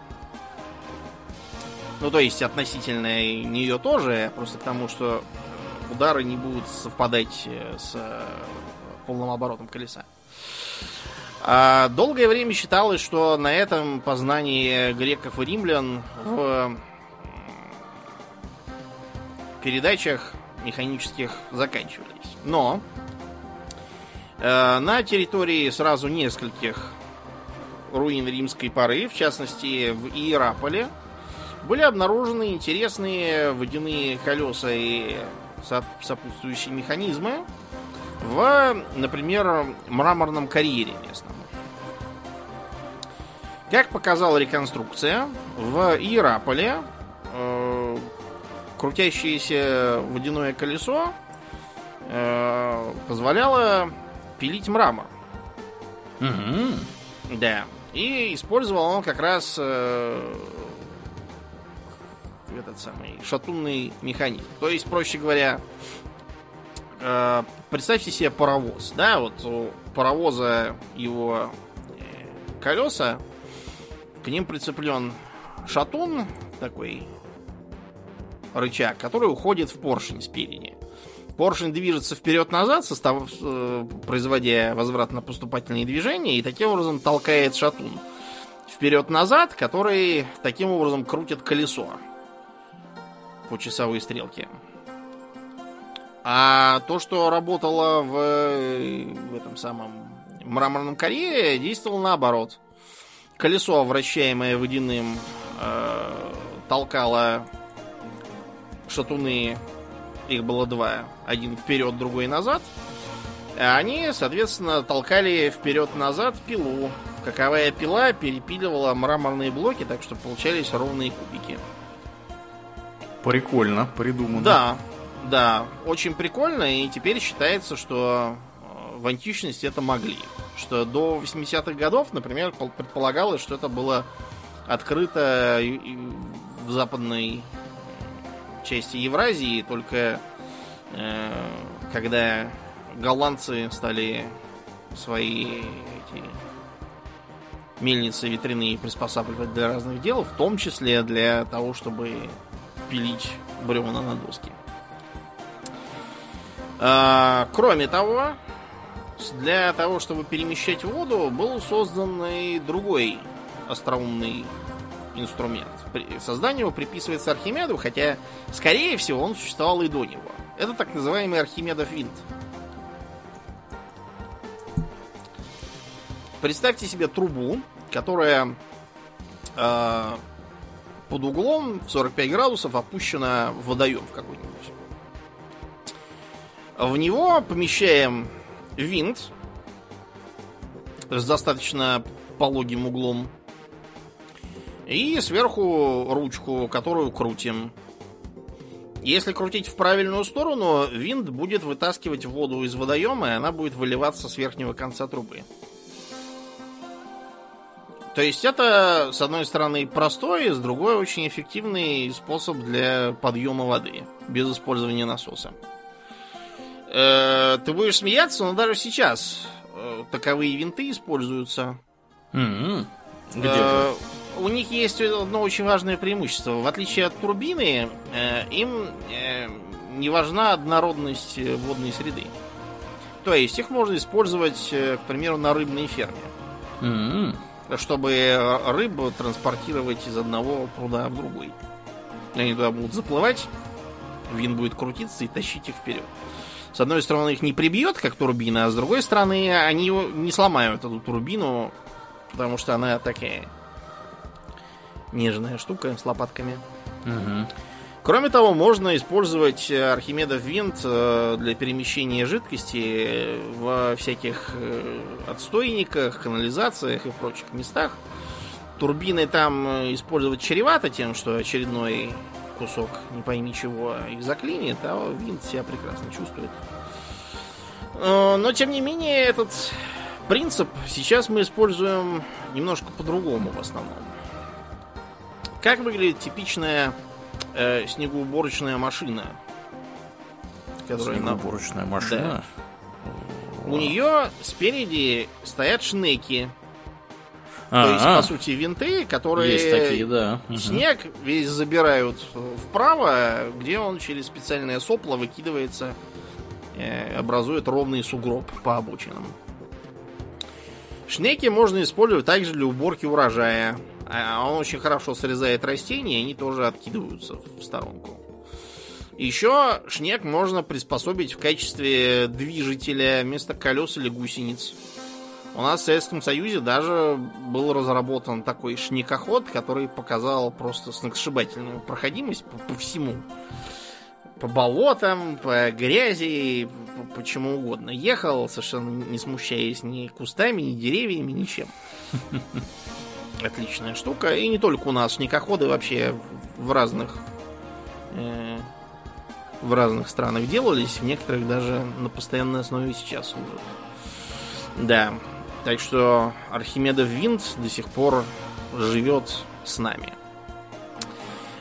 Ну, то есть относительно нее тоже, просто потому что удары не будут совпадать э, с э, полным оборотом колеса. А долгое время считалось, что на этом познание греков и римлян в передачах механических заканчивались. Но э, на территории сразу нескольких руин римской поры, в частности в Иераполе, были обнаружены интересные водяные колеса и сопутствующие механизмы в, например, мраморном карьере местном. Как показала реконструкция, в Иераполе э, крутящееся водяное колесо э, позволяло пилить мрамор. Угу. Да. И использовал он как раз э, этот самый шатунный механизм. То есть, проще говоря, э, представьте себе паровоз. Да, вот у паровоза его э, колеса, к ним прицеплен шатун, такой рычаг, который уходит в поршень спереди. Поршень движется вперед-назад, состав, э, производя возвратно-поступательные движения, и таким образом толкает шатун вперед-назад, который таким образом крутит колесо по часовой стрелке. А то, что работало в, в этом самом мраморном карьере, действовало наоборот. Колесо, вращаемое водяным, э, толкало шатуны, их было два, один вперед, другой назад. А они, соответственно, толкали вперед-назад пилу. Каковая пила перепиливала мраморные блоки, так что получались ровные кубики. Прикольно, придумано. Да, да, очень прикольно, и теперь считается, что э, в античности это могли. Что до 80-х годов, например, предполагалось, что это было открыто в западной части Евразии, только э, когда голландцы стали свои эти мельницы ветряные приспосабливать для разных дел, в том числе для того, чтобы пилить бревна на доски. А, кроме того, для того, чтобы перемещать воду, был создан и другой остроумный инструмент. Создание его приписывается Архимеду, хотя, скорее всего, он существовал и до него. Это так называемый Архимедов винт. Представьте себе трубу, которая э, под углом в 45 градусов опущена в водоем в какой-нибудь. В него помещаем винт с достаточно пологим углом и сверху ручку, которую крутим. Если крутить в правильную сторону, винт будет вытаскивать воду из водоема, и она будет выливаться с верхнего конца трубы. То есть это, с одной стороны, простой, с другой очень эффективный способ для подъема воды без использования насоса. Э, ты будешь смеяться, но даже сейчас э, таковые винты используются. Mm-hmm. Где э, у них есть одно очень важное преимущество. В отличие от турбины, э, им э, не важна однородность водной среды. То есть их можно использовать, э, к примеру, на рыбной ферме. Mm-hmm чтобы рыбу транспортировать из одного пруда в другой. Они туда будут заплывать, вин будет крутиться и тащить их вперед. С одной стороны, их не прибьет, как турбина, а с другой стороны, они не сломают эту турбину, потому что она такая нежная штука с лопатками. Угу. Кроме того, можно использовать э, Архимедов винт э, для перемещения жидкости во всяких э, отстойниках, канализациях и прочих местах. Турбины там использовать чревато тем, что очередной кусок не пойми чего их заклинит, а винт себя прекрасно чувствует. Но, тем не менее, этот принцип сейчас мы используем немножко по-другому в основном. Как выглядит типичная э, снегоуборочная машина. Которая снегоуборочная на... машина? Да. У нее спереди стоят шнеки. А-а. То есть, по сути, винты, которые Есть такие, да. снег весь забирают вправо, где он через специальное сопло выкидывается, э, образует ровный сугроб по обочинам. Шнеки можно использовать также для уборки урожая. А он очень хорошо срезает растения, и они тоже откидываются в сторонку. Еще шнек можно приспособить в качестве движителя вместо колес или гусениц. У нас в Советском Союзе даже был разработан такой шникоход, который показал просто сногсшибательную проходимость по, по всему. По болотам, по грязи, по, по чему угодно. Ехал, совершенно не смущаясь ни кустами, ни деревьями, ничем. Отличная штука. И не только у нас, шникоходы вообще в разных э, в разных странах делались, в некоторых даже на постоянной основе сейчас служат. Да, так что Архимедов винт до сих пор живет с нами.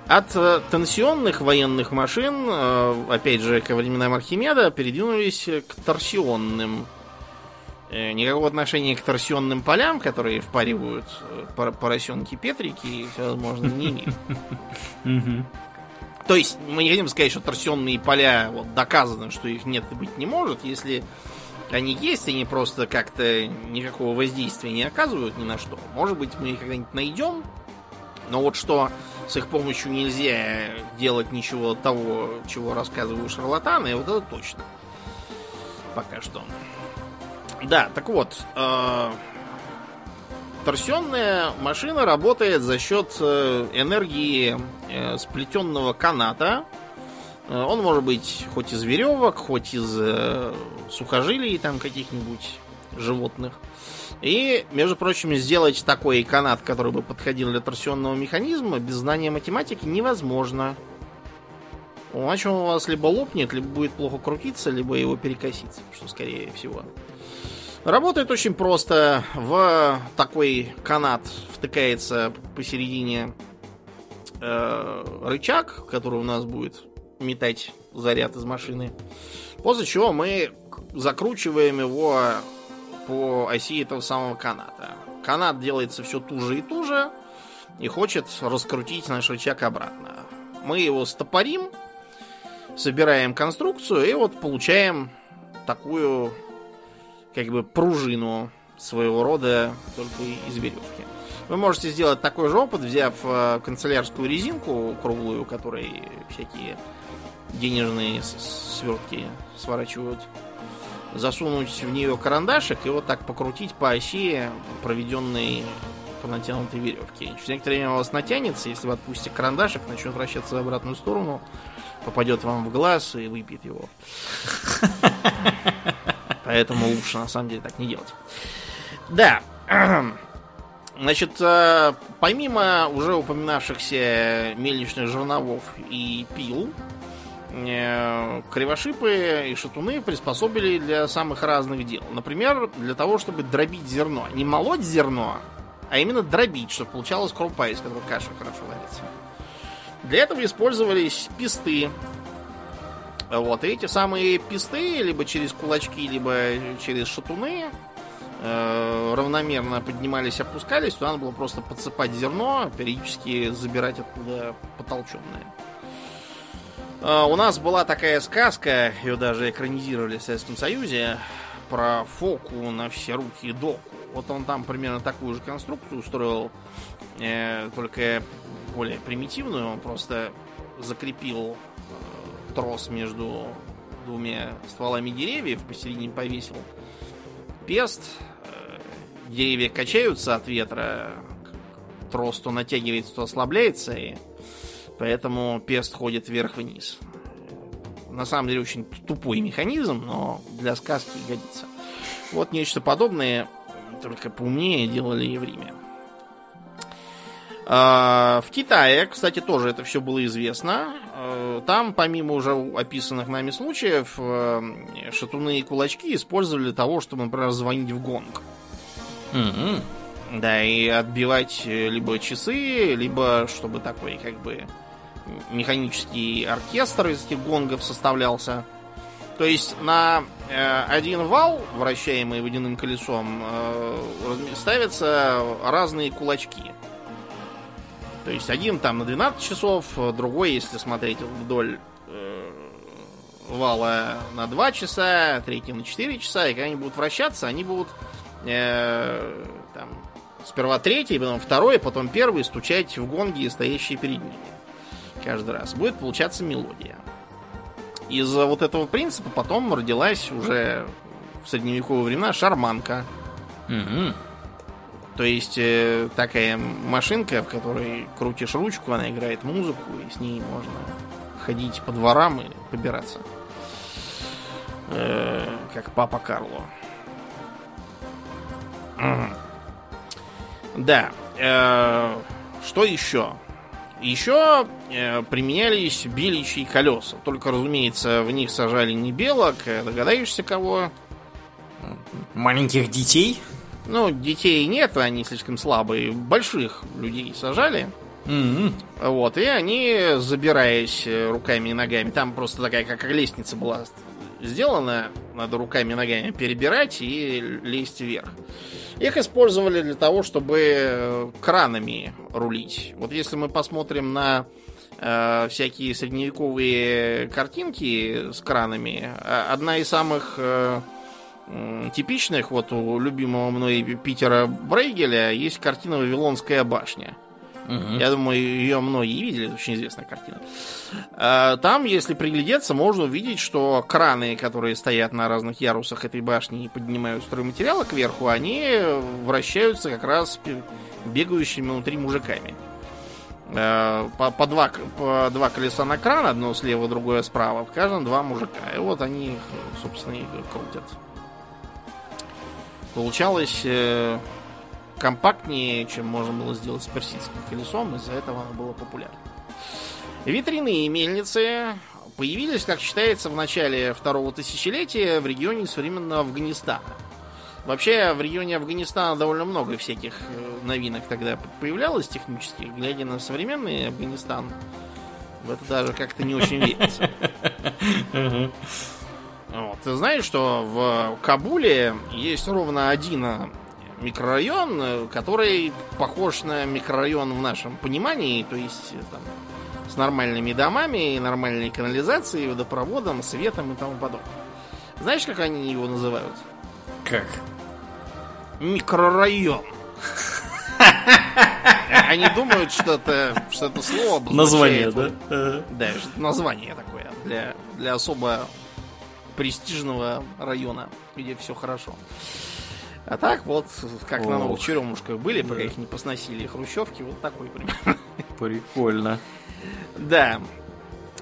От э, тенсионных военных машин, э, опять же, ко временам Архимеда, передвинулись к торсионным. Э, никакого отношения к торсионным полям, которые впаривают поросенки Петрики и всевозможные не имеют. То есть, мы не хотим сказать, что торсионные поля вот, доказано, что их нет и быть не может. Если они есть, они просто как-то никакого воздействия не оказывают ни на что. Может быть, мы их когда-нибудь найдем, но вот что с их помощью нельзя делать ничего того, чего рассказывают шарлатаны, вот это точно. Пока что. Да, так вот, э, торсионная машина работает за счет э, энергии э, сплетенного каната. Э, он может быть хоть из веревок, хоть из сухожилий там каких-нибудь животных. И, между прочим, сделать такой канат, который бы подходил для торсионного механизма, без знания математики невозможно. Иначе он у вас либо лопнет, либо будет плохо крутиться, либо его перекосится, что скорее всего. Работает очень просто. В такой канат втыкается посередине э, рычаг, который у нас будет метать заряд из машины. После чего мы закручиваем его по оси этого самого каната. Канат делается все туже и туже и хочет раскрутить наш рычаг обратно. Мы его стопорим, собираем конструкцию и вот получаем такую как бы пружину своего рода только из веревки. Вы можете сделать такой же опыт, взяв э, канцелярскую резинку круглую, которой всякие денежные свертки сворачивают, засунуть в нее карандашик и вот так покрутить по оси проведенной по натянутой веревке. Через некоторое время у вас натянется, если вы отпустите карандашик, начнет вращаться в обратную сторону, попадет вам в глаз и выпьет его. Поэтому лучше на самом деле так не делать. Да. Значит, э, помимо уже упоминавшихся мельничных жерновов и пил, э, кривошипы и шатуны приспособили для самых разных дел. Например, для того, чтобы дробить зерно. Не молоть зерно, а именно дробить, чтобы получалась крупа, из которой каша хорошо варится. Для этого использовались писты, вот, и эти самые писты, либо через кулачки, либо через шатуны, э, равномерно поднимались, опускались, то надо было просто подсыпать зерно, периодически забирать оттуда потолченное. Э, у нас была такая сказка, ее даже экранизировали в Советском Союзе, про Фоку на все руки доку. Вот он там примерно такую же конструкцию устроил, э, только более примитивную. Он просто закрепил трос между двумя стволами деревьев, посередине повесил пест. Э, деревья качаются от ветра, трос то натягивается, то ослабляется, и поэтому пест ходит вверх-вниз. На самом деле очень тупой механизм, но для сказки годится. Вот нечто подобное, только поумнее делали и в Риме. А, в Китае, кстати, тоже это все было известно. А, там, помимо уже описанных нами случаев, э, шатуны и кулачки использовали для того, чтобы, например, звонить в гонг. Mm-hmm. Да, и отбивать либо часы, либо чтобы такой, как бы, механический оркестр из этих гонгов составлялся. То есть на э, один вал, вращаемый водяным колесом, э, ставятся разные кулачки. То есть один там на 12 часов, другой, если смотреть вдоль э, вала на 2 часа, третий на 4 часа, и когда они будут вращаться, они будут э, там, сперва третий, потом второй, потом первый стучать в гонги, стоящие перед ними. Каждый раз. Будет получаться мелодия. Из вот этого принципа потом родилась уже в средневековые времена шарманка. Угу. То есть э, такая машинка, в которой крутишь ручку, она играет музыку, и с ней можно ходить по дворам и побираться. Э, как папа Карло. Да. Э, что еще? Еще э, применялись беличьи колеса. Только, разумеется, в них сажали не белок, а догадаешься кого? Маленьких детей? Ну, детей нет, они слишком слабые. Больших людей сажали. Mm-hmm. Вот, и они, забираясь руками и ногами, там просто такая, как лестница была сделана, надо руками и ногами перебирать и лезть вверх. Их использовали для того, чтобы кранами рулить. Вот если мы посмотрим на э, всякие средневековые картинки с кранами, э, одна из самых э, типичных, вот у любимого мной Питера Брейгеля, есть картина «Вавилонская башня». Угу. Я думаю, ее многие видели, это очень известная картина. А, там, если приглядеться, можно увидеть, что краны, которые стоят на разных ярусах этой башни и поднимают стройматериалы кверху, они вращаются как раз бегающими внутри мужиками. А, по, по, два, по два колеса на кран, одно слева, другое справа. В каждом два мужика. И вот они их, собственно, и крутят. Получалось э, компактнее, чем можно было сделать с персидским колесом, из-за этого оно было популярно. Ветряные мельницы появились, как считается, в начале второго тысячелетия в регионе современного Афганистана. Вообще, в регионе Афганистана довольно много всяких э, новинок тогда появлялось технических. Глядя на современный Афганистан, в это даже как-то не очень верится. Вот. Ты знаешь, что в Кабуле есть ровно один микрорайон, который похож на микрорайон в нашем понимании, то есть там, с нормальными домами, нормальной канализацией, водопроводом, светом и тому подобное. Знаешь, как они его называют? Как? Микрорайон. Они думают, что это, что это слово Название, да? Да, название такое для, для особо престижного района, где все хорошо. А так вот, как Ох. на новых черемушках были, пока их не посносили хрущевки, вот такой пример. Прикольно. Да.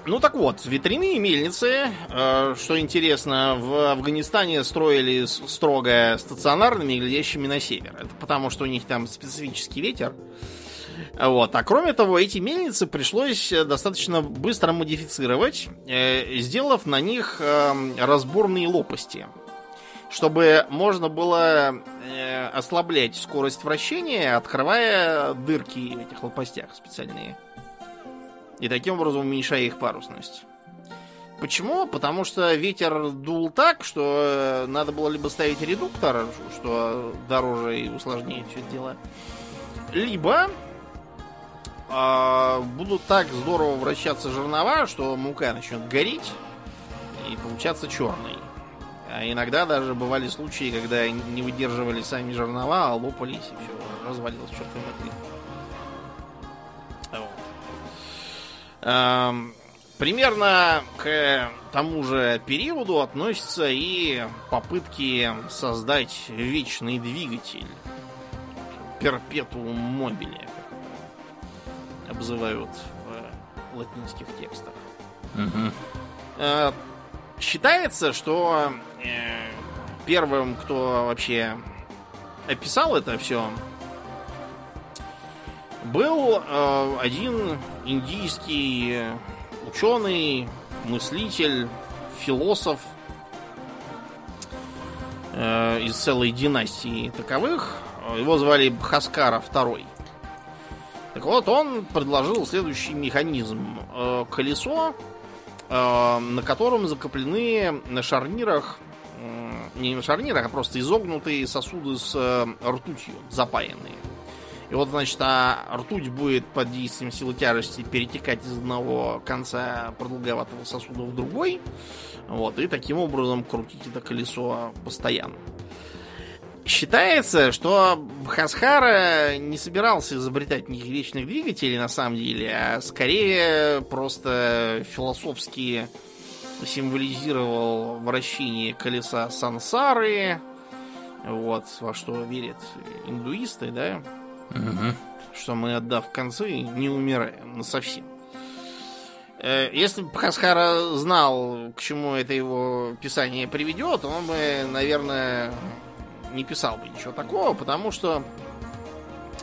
Ну так вот, ветряные мельницы, э, что интересно, в Афганистане строили строго стационарными, глядящими на север. Это потому, что у них там специфический ветер. Вот. А кроме того, эти мельницы пришлось достаточно быстро модифицировать, э, сделав на них э, разборные лопасти чтобы можно было э, ослаблять скорость вращения, открывая дырки в этих лопастях специальные. И таким образом уменьшая их парусность. Почему? Потому что ветер дул так, что э, надо было либо ставить редуктор, что дороже и усложнее все дело, либо э, будут так здорово вращаться жернова, что мука начнет гореть и получаться черной. А иногда даже бывали случаи, когда не выдерживали сами жернова, а лопались и все, развалилось чертовой матери. Вот. Эм, примерно к тому же периоду относятся и попытки создать вечный двигатель. Перпетуум мобиле, обзывают в латинских текстах. Угу. Считается, что э, первым, кто вообще описал это все, был э, один индийский ученый, мыслитель, философ э, из целой династии таковых. Его звали Бхаскара II. Так вот, он предложил следующий механизм. Э, колесо Э, на котором закоплены на шарнирах, не на шарнирах, а просто изогнутые сосуды с э, ртутью, запаянные. И вот, значит, а ртуть будет под действием силы тяжести перетекать из одного конца продолговатого сосуда в другой. Вот, и таким образом крутить это колесо постоянно. Считается, что Бхасхара не собирался изобретать никаких вечных двигателей на самом деле, а скорее просто Вот, во что верят индуисты, да? Угу. Что мы, отдав концы, не умираем совсем. Э, если бы Хаскара знал, к чему это его писание приведет, он бы, наверное, не писал бы ничего такого, потому что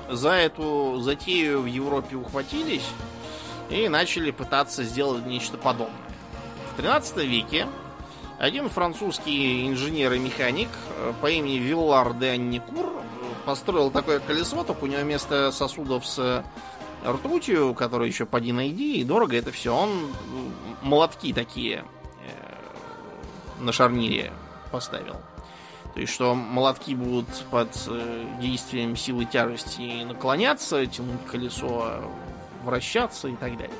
за эту затею в Европе ухватились и начали пытаться сделать нечто подобное. В 13 веке один французский инженер и механик э, по имени Виллар де Анникур построил такое колесо, только у него вместо сосудов с ртутью, который еще поди найди, и дорого это все, он молотки такие э, на шарнире поставил. То есть, что молотки будут под э, действием силы тяжести наклоняться, тянуть колесо, вращаться и так далее.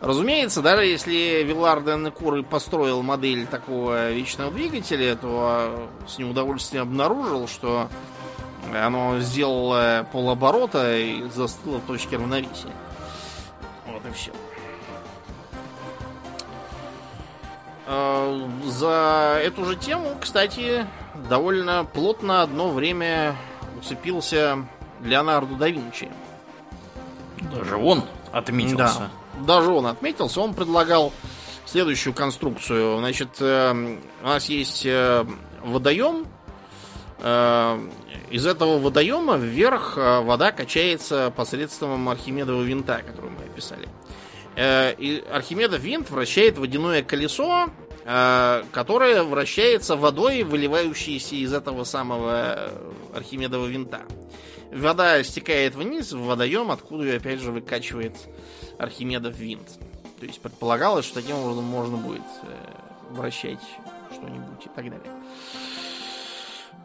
Разумеется, даже если Вилларден Куры построил модель такого вечного двигателя, то с неудовольствием обнаружил, что оно сделало полоборота и застыло в точке равновесия. Вот и все. А, за эту же тему, кстати, довольно плотно одно время уцепился Леонардо да Винчи. Даже он отметился. Да, даже он отметился. Он предлагал следующую конструкцию. Значит, э, у нас есть э, водоем. Э, из этого водоема вверх вода качается посредством Архимедового винта, который мы описали. И Архимедов винт вращает водяное колесо, которое вращается водой, выливающейся из этого самого Архимедового винта. Вода стекает вниз в водоем, откуда ее опять же выкачивает Архимедов винт. То есть предполагалось, что таким образом можно будет э, вращать что-нибудь и так далее.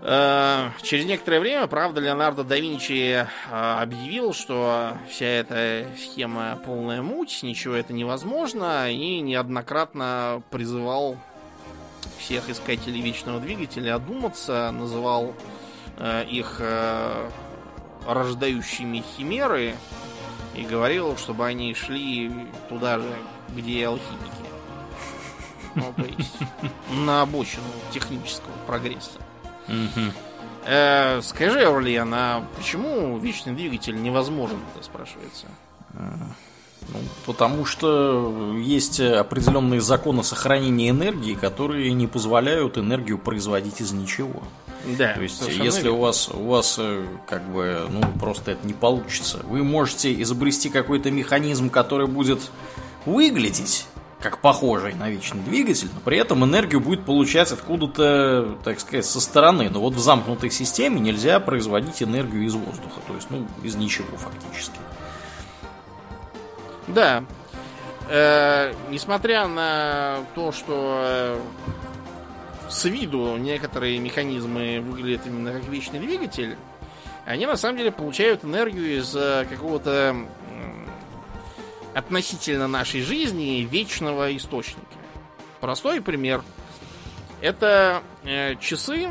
Э, через некоторое время, правда, Леонардо да Винчи э, объявил, что вся эта схема полная муть, ничего это невозможно, и неоднократно призывал всех искателей вечного двигателя одуматься, называл э, их рождающими химеры и говорил, чтобы они шли туда же, где и алхимики. Ну, то есть, на обочину технического прогресса. Э, скажи, Орлиан, а почему вечный двигатель невозможен, это спрашивается? Ну, потому что есть определенные законы сохранения энергии, которые не позволяют энергию производить из ничего. Да. То есть, если у вас, у вас э, как бы, ну, просто это не получится, вы можете изобрести какой-то механизм, который будет выглядеть как похожий на вечный двигатель, но при этом энергию будет получать откуда-то, так сказать, со стороны. Но вот в замкнутой системе нельзя производить энергию из воздуха, то есть, ну, из ничего фактически. Да. Э, несмотря на то, что э, с виду некоторые механизмы выглядят именно как вечный двигатель, они на самом деле получают энергию из э, какого-то относительно нашей жизни вечного источника. Простой пример. Это э, часы,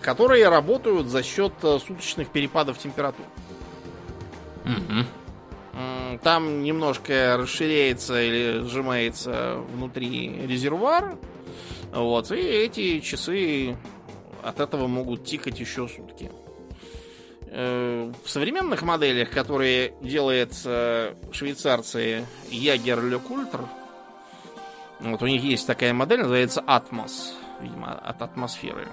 которые работают за счет э, суточных перепадов температур. Угу. Там немножко расширяется или сжимается внутри резервуар, вот, и эти часы от этого могут тикать еще сутки. Э, в современных моделях, которые делает швейцарцы Ягер Ле вот у них есть такая модель, называется Atmos, видимо, от атмосферы.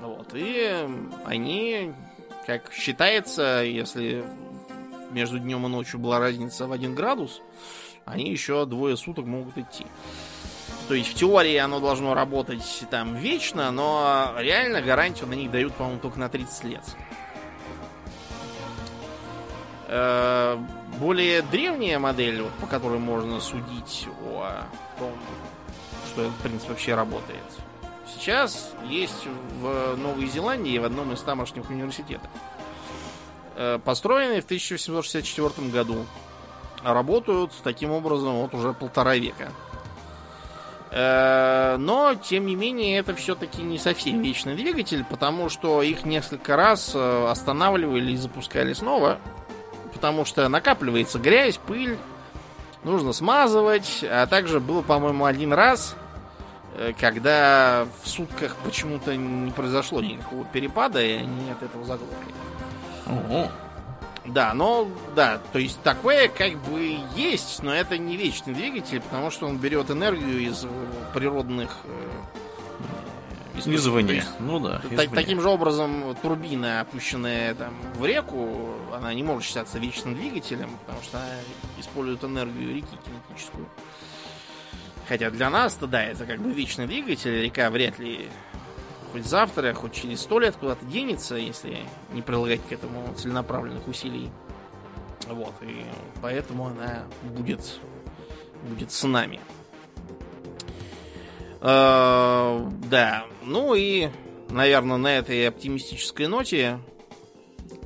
Вот, и они, как считается, если между днем и ночью была разница в один градус, они еще двое суток могут идти. То есть в теории оно должно работать там вечно, но реально гарантию на них дают, по-моему, только на 30 лет. Э, более древняя модель, вот, по которой можно судить о том, что этот принцип вообще работает, сейчас есть в Новой Зеландии в одном из тамошних университетов. Э, построенный в 1864 году. Работают таким образом вот уже полтора века. Э, но, тем не менее, это все-таки не совсем вечный двигатель, потому что их несколько раз останавливали и запускали снова, потому что накапливается грязь, пыль, нужно смазывать, а также было, по-моему, один раз, э, когда в сутках почему-то не произошло никакого перепада, и они от этого заглохли. Угу. Да, но, да, то есть такое как бы есть, но это не вечный двигатель, потому что он берет энергию из природных э, извне. Ну да. Извне. Таким же образом турбина, опущенная там в реку, она не может считаться вечным двигателем, потому что она использует энергию реки кинетическую. Хотя для нас-то, да, это как бы вечный двигатель, река вряд ли хоть завтра, хоть через сто лет куда-то денется, если не прилагать к этому целенаправленных усилий. Вот, и поэтому она будет, будет с нами. Э, да, ну и, наверное, на этой оптимистической ноте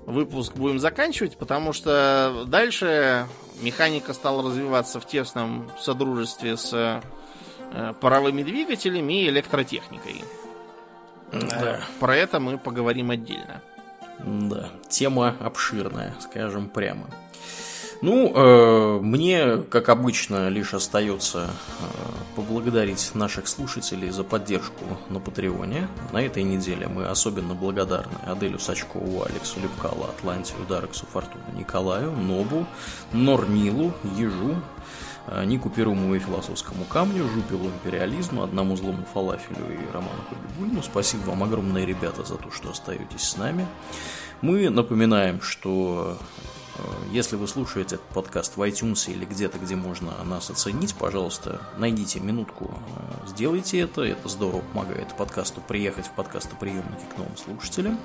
выпуск будем заканчивать, потому что дальше механика стала развиваться в тесном содружестве с э, паровыми двигателями и электротехникой. Да. Про это мы поговорим отдельно. Да, тема обширная, скажем прямо. Ну, э, мне, как обычно, лишь остается э, поблагодарить наших слушателей за поддержку на Патреоне. На этой неделе мы особенно благодарны Аделю Сачкову, Алексу Лепкало, Атлантию, Дарексу, Фортуну, Николаю, Нобу, Норнилу, Ежу, Э, Нику Первому и философскому камню, Жупилу империализму, одному злому фалафелю и Роману Хабибульну. Спасибо вам огромное, ребята, за то, что остаетесь с нами. Мы напоминаем, что если вы слушаете этот подкаст в iTunes или где-то, где можно нас оценить, пожалуйста, найдите минутку, э, сделайте это. Это здорово помогает подкасту приехать в подкастоприемники к новым слушателям.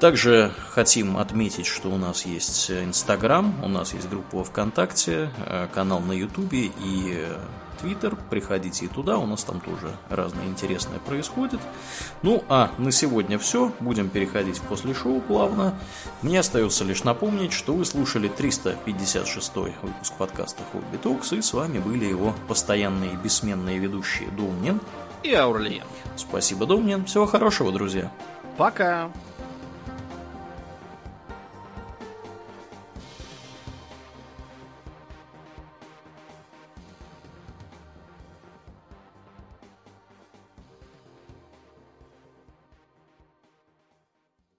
Также хотим отметить, что у нас есть Инстаграм, у нас есть группа ВКонтакте, э, канал на Ютубе и Твиттер. Приходите и туда, у нас там тоже разное интересное происходит. Ну а на сегодня все. Будем переходить после шоу плавно. Мне остается лишь напомнить, что вы слушали 356 выпуск подкаста Хобби Токс, и с вами были его постоянные и бессменные ведущие Домнин и Аурлиен. Спасибо, Домнин. Всего хорошего, друзья. Пока.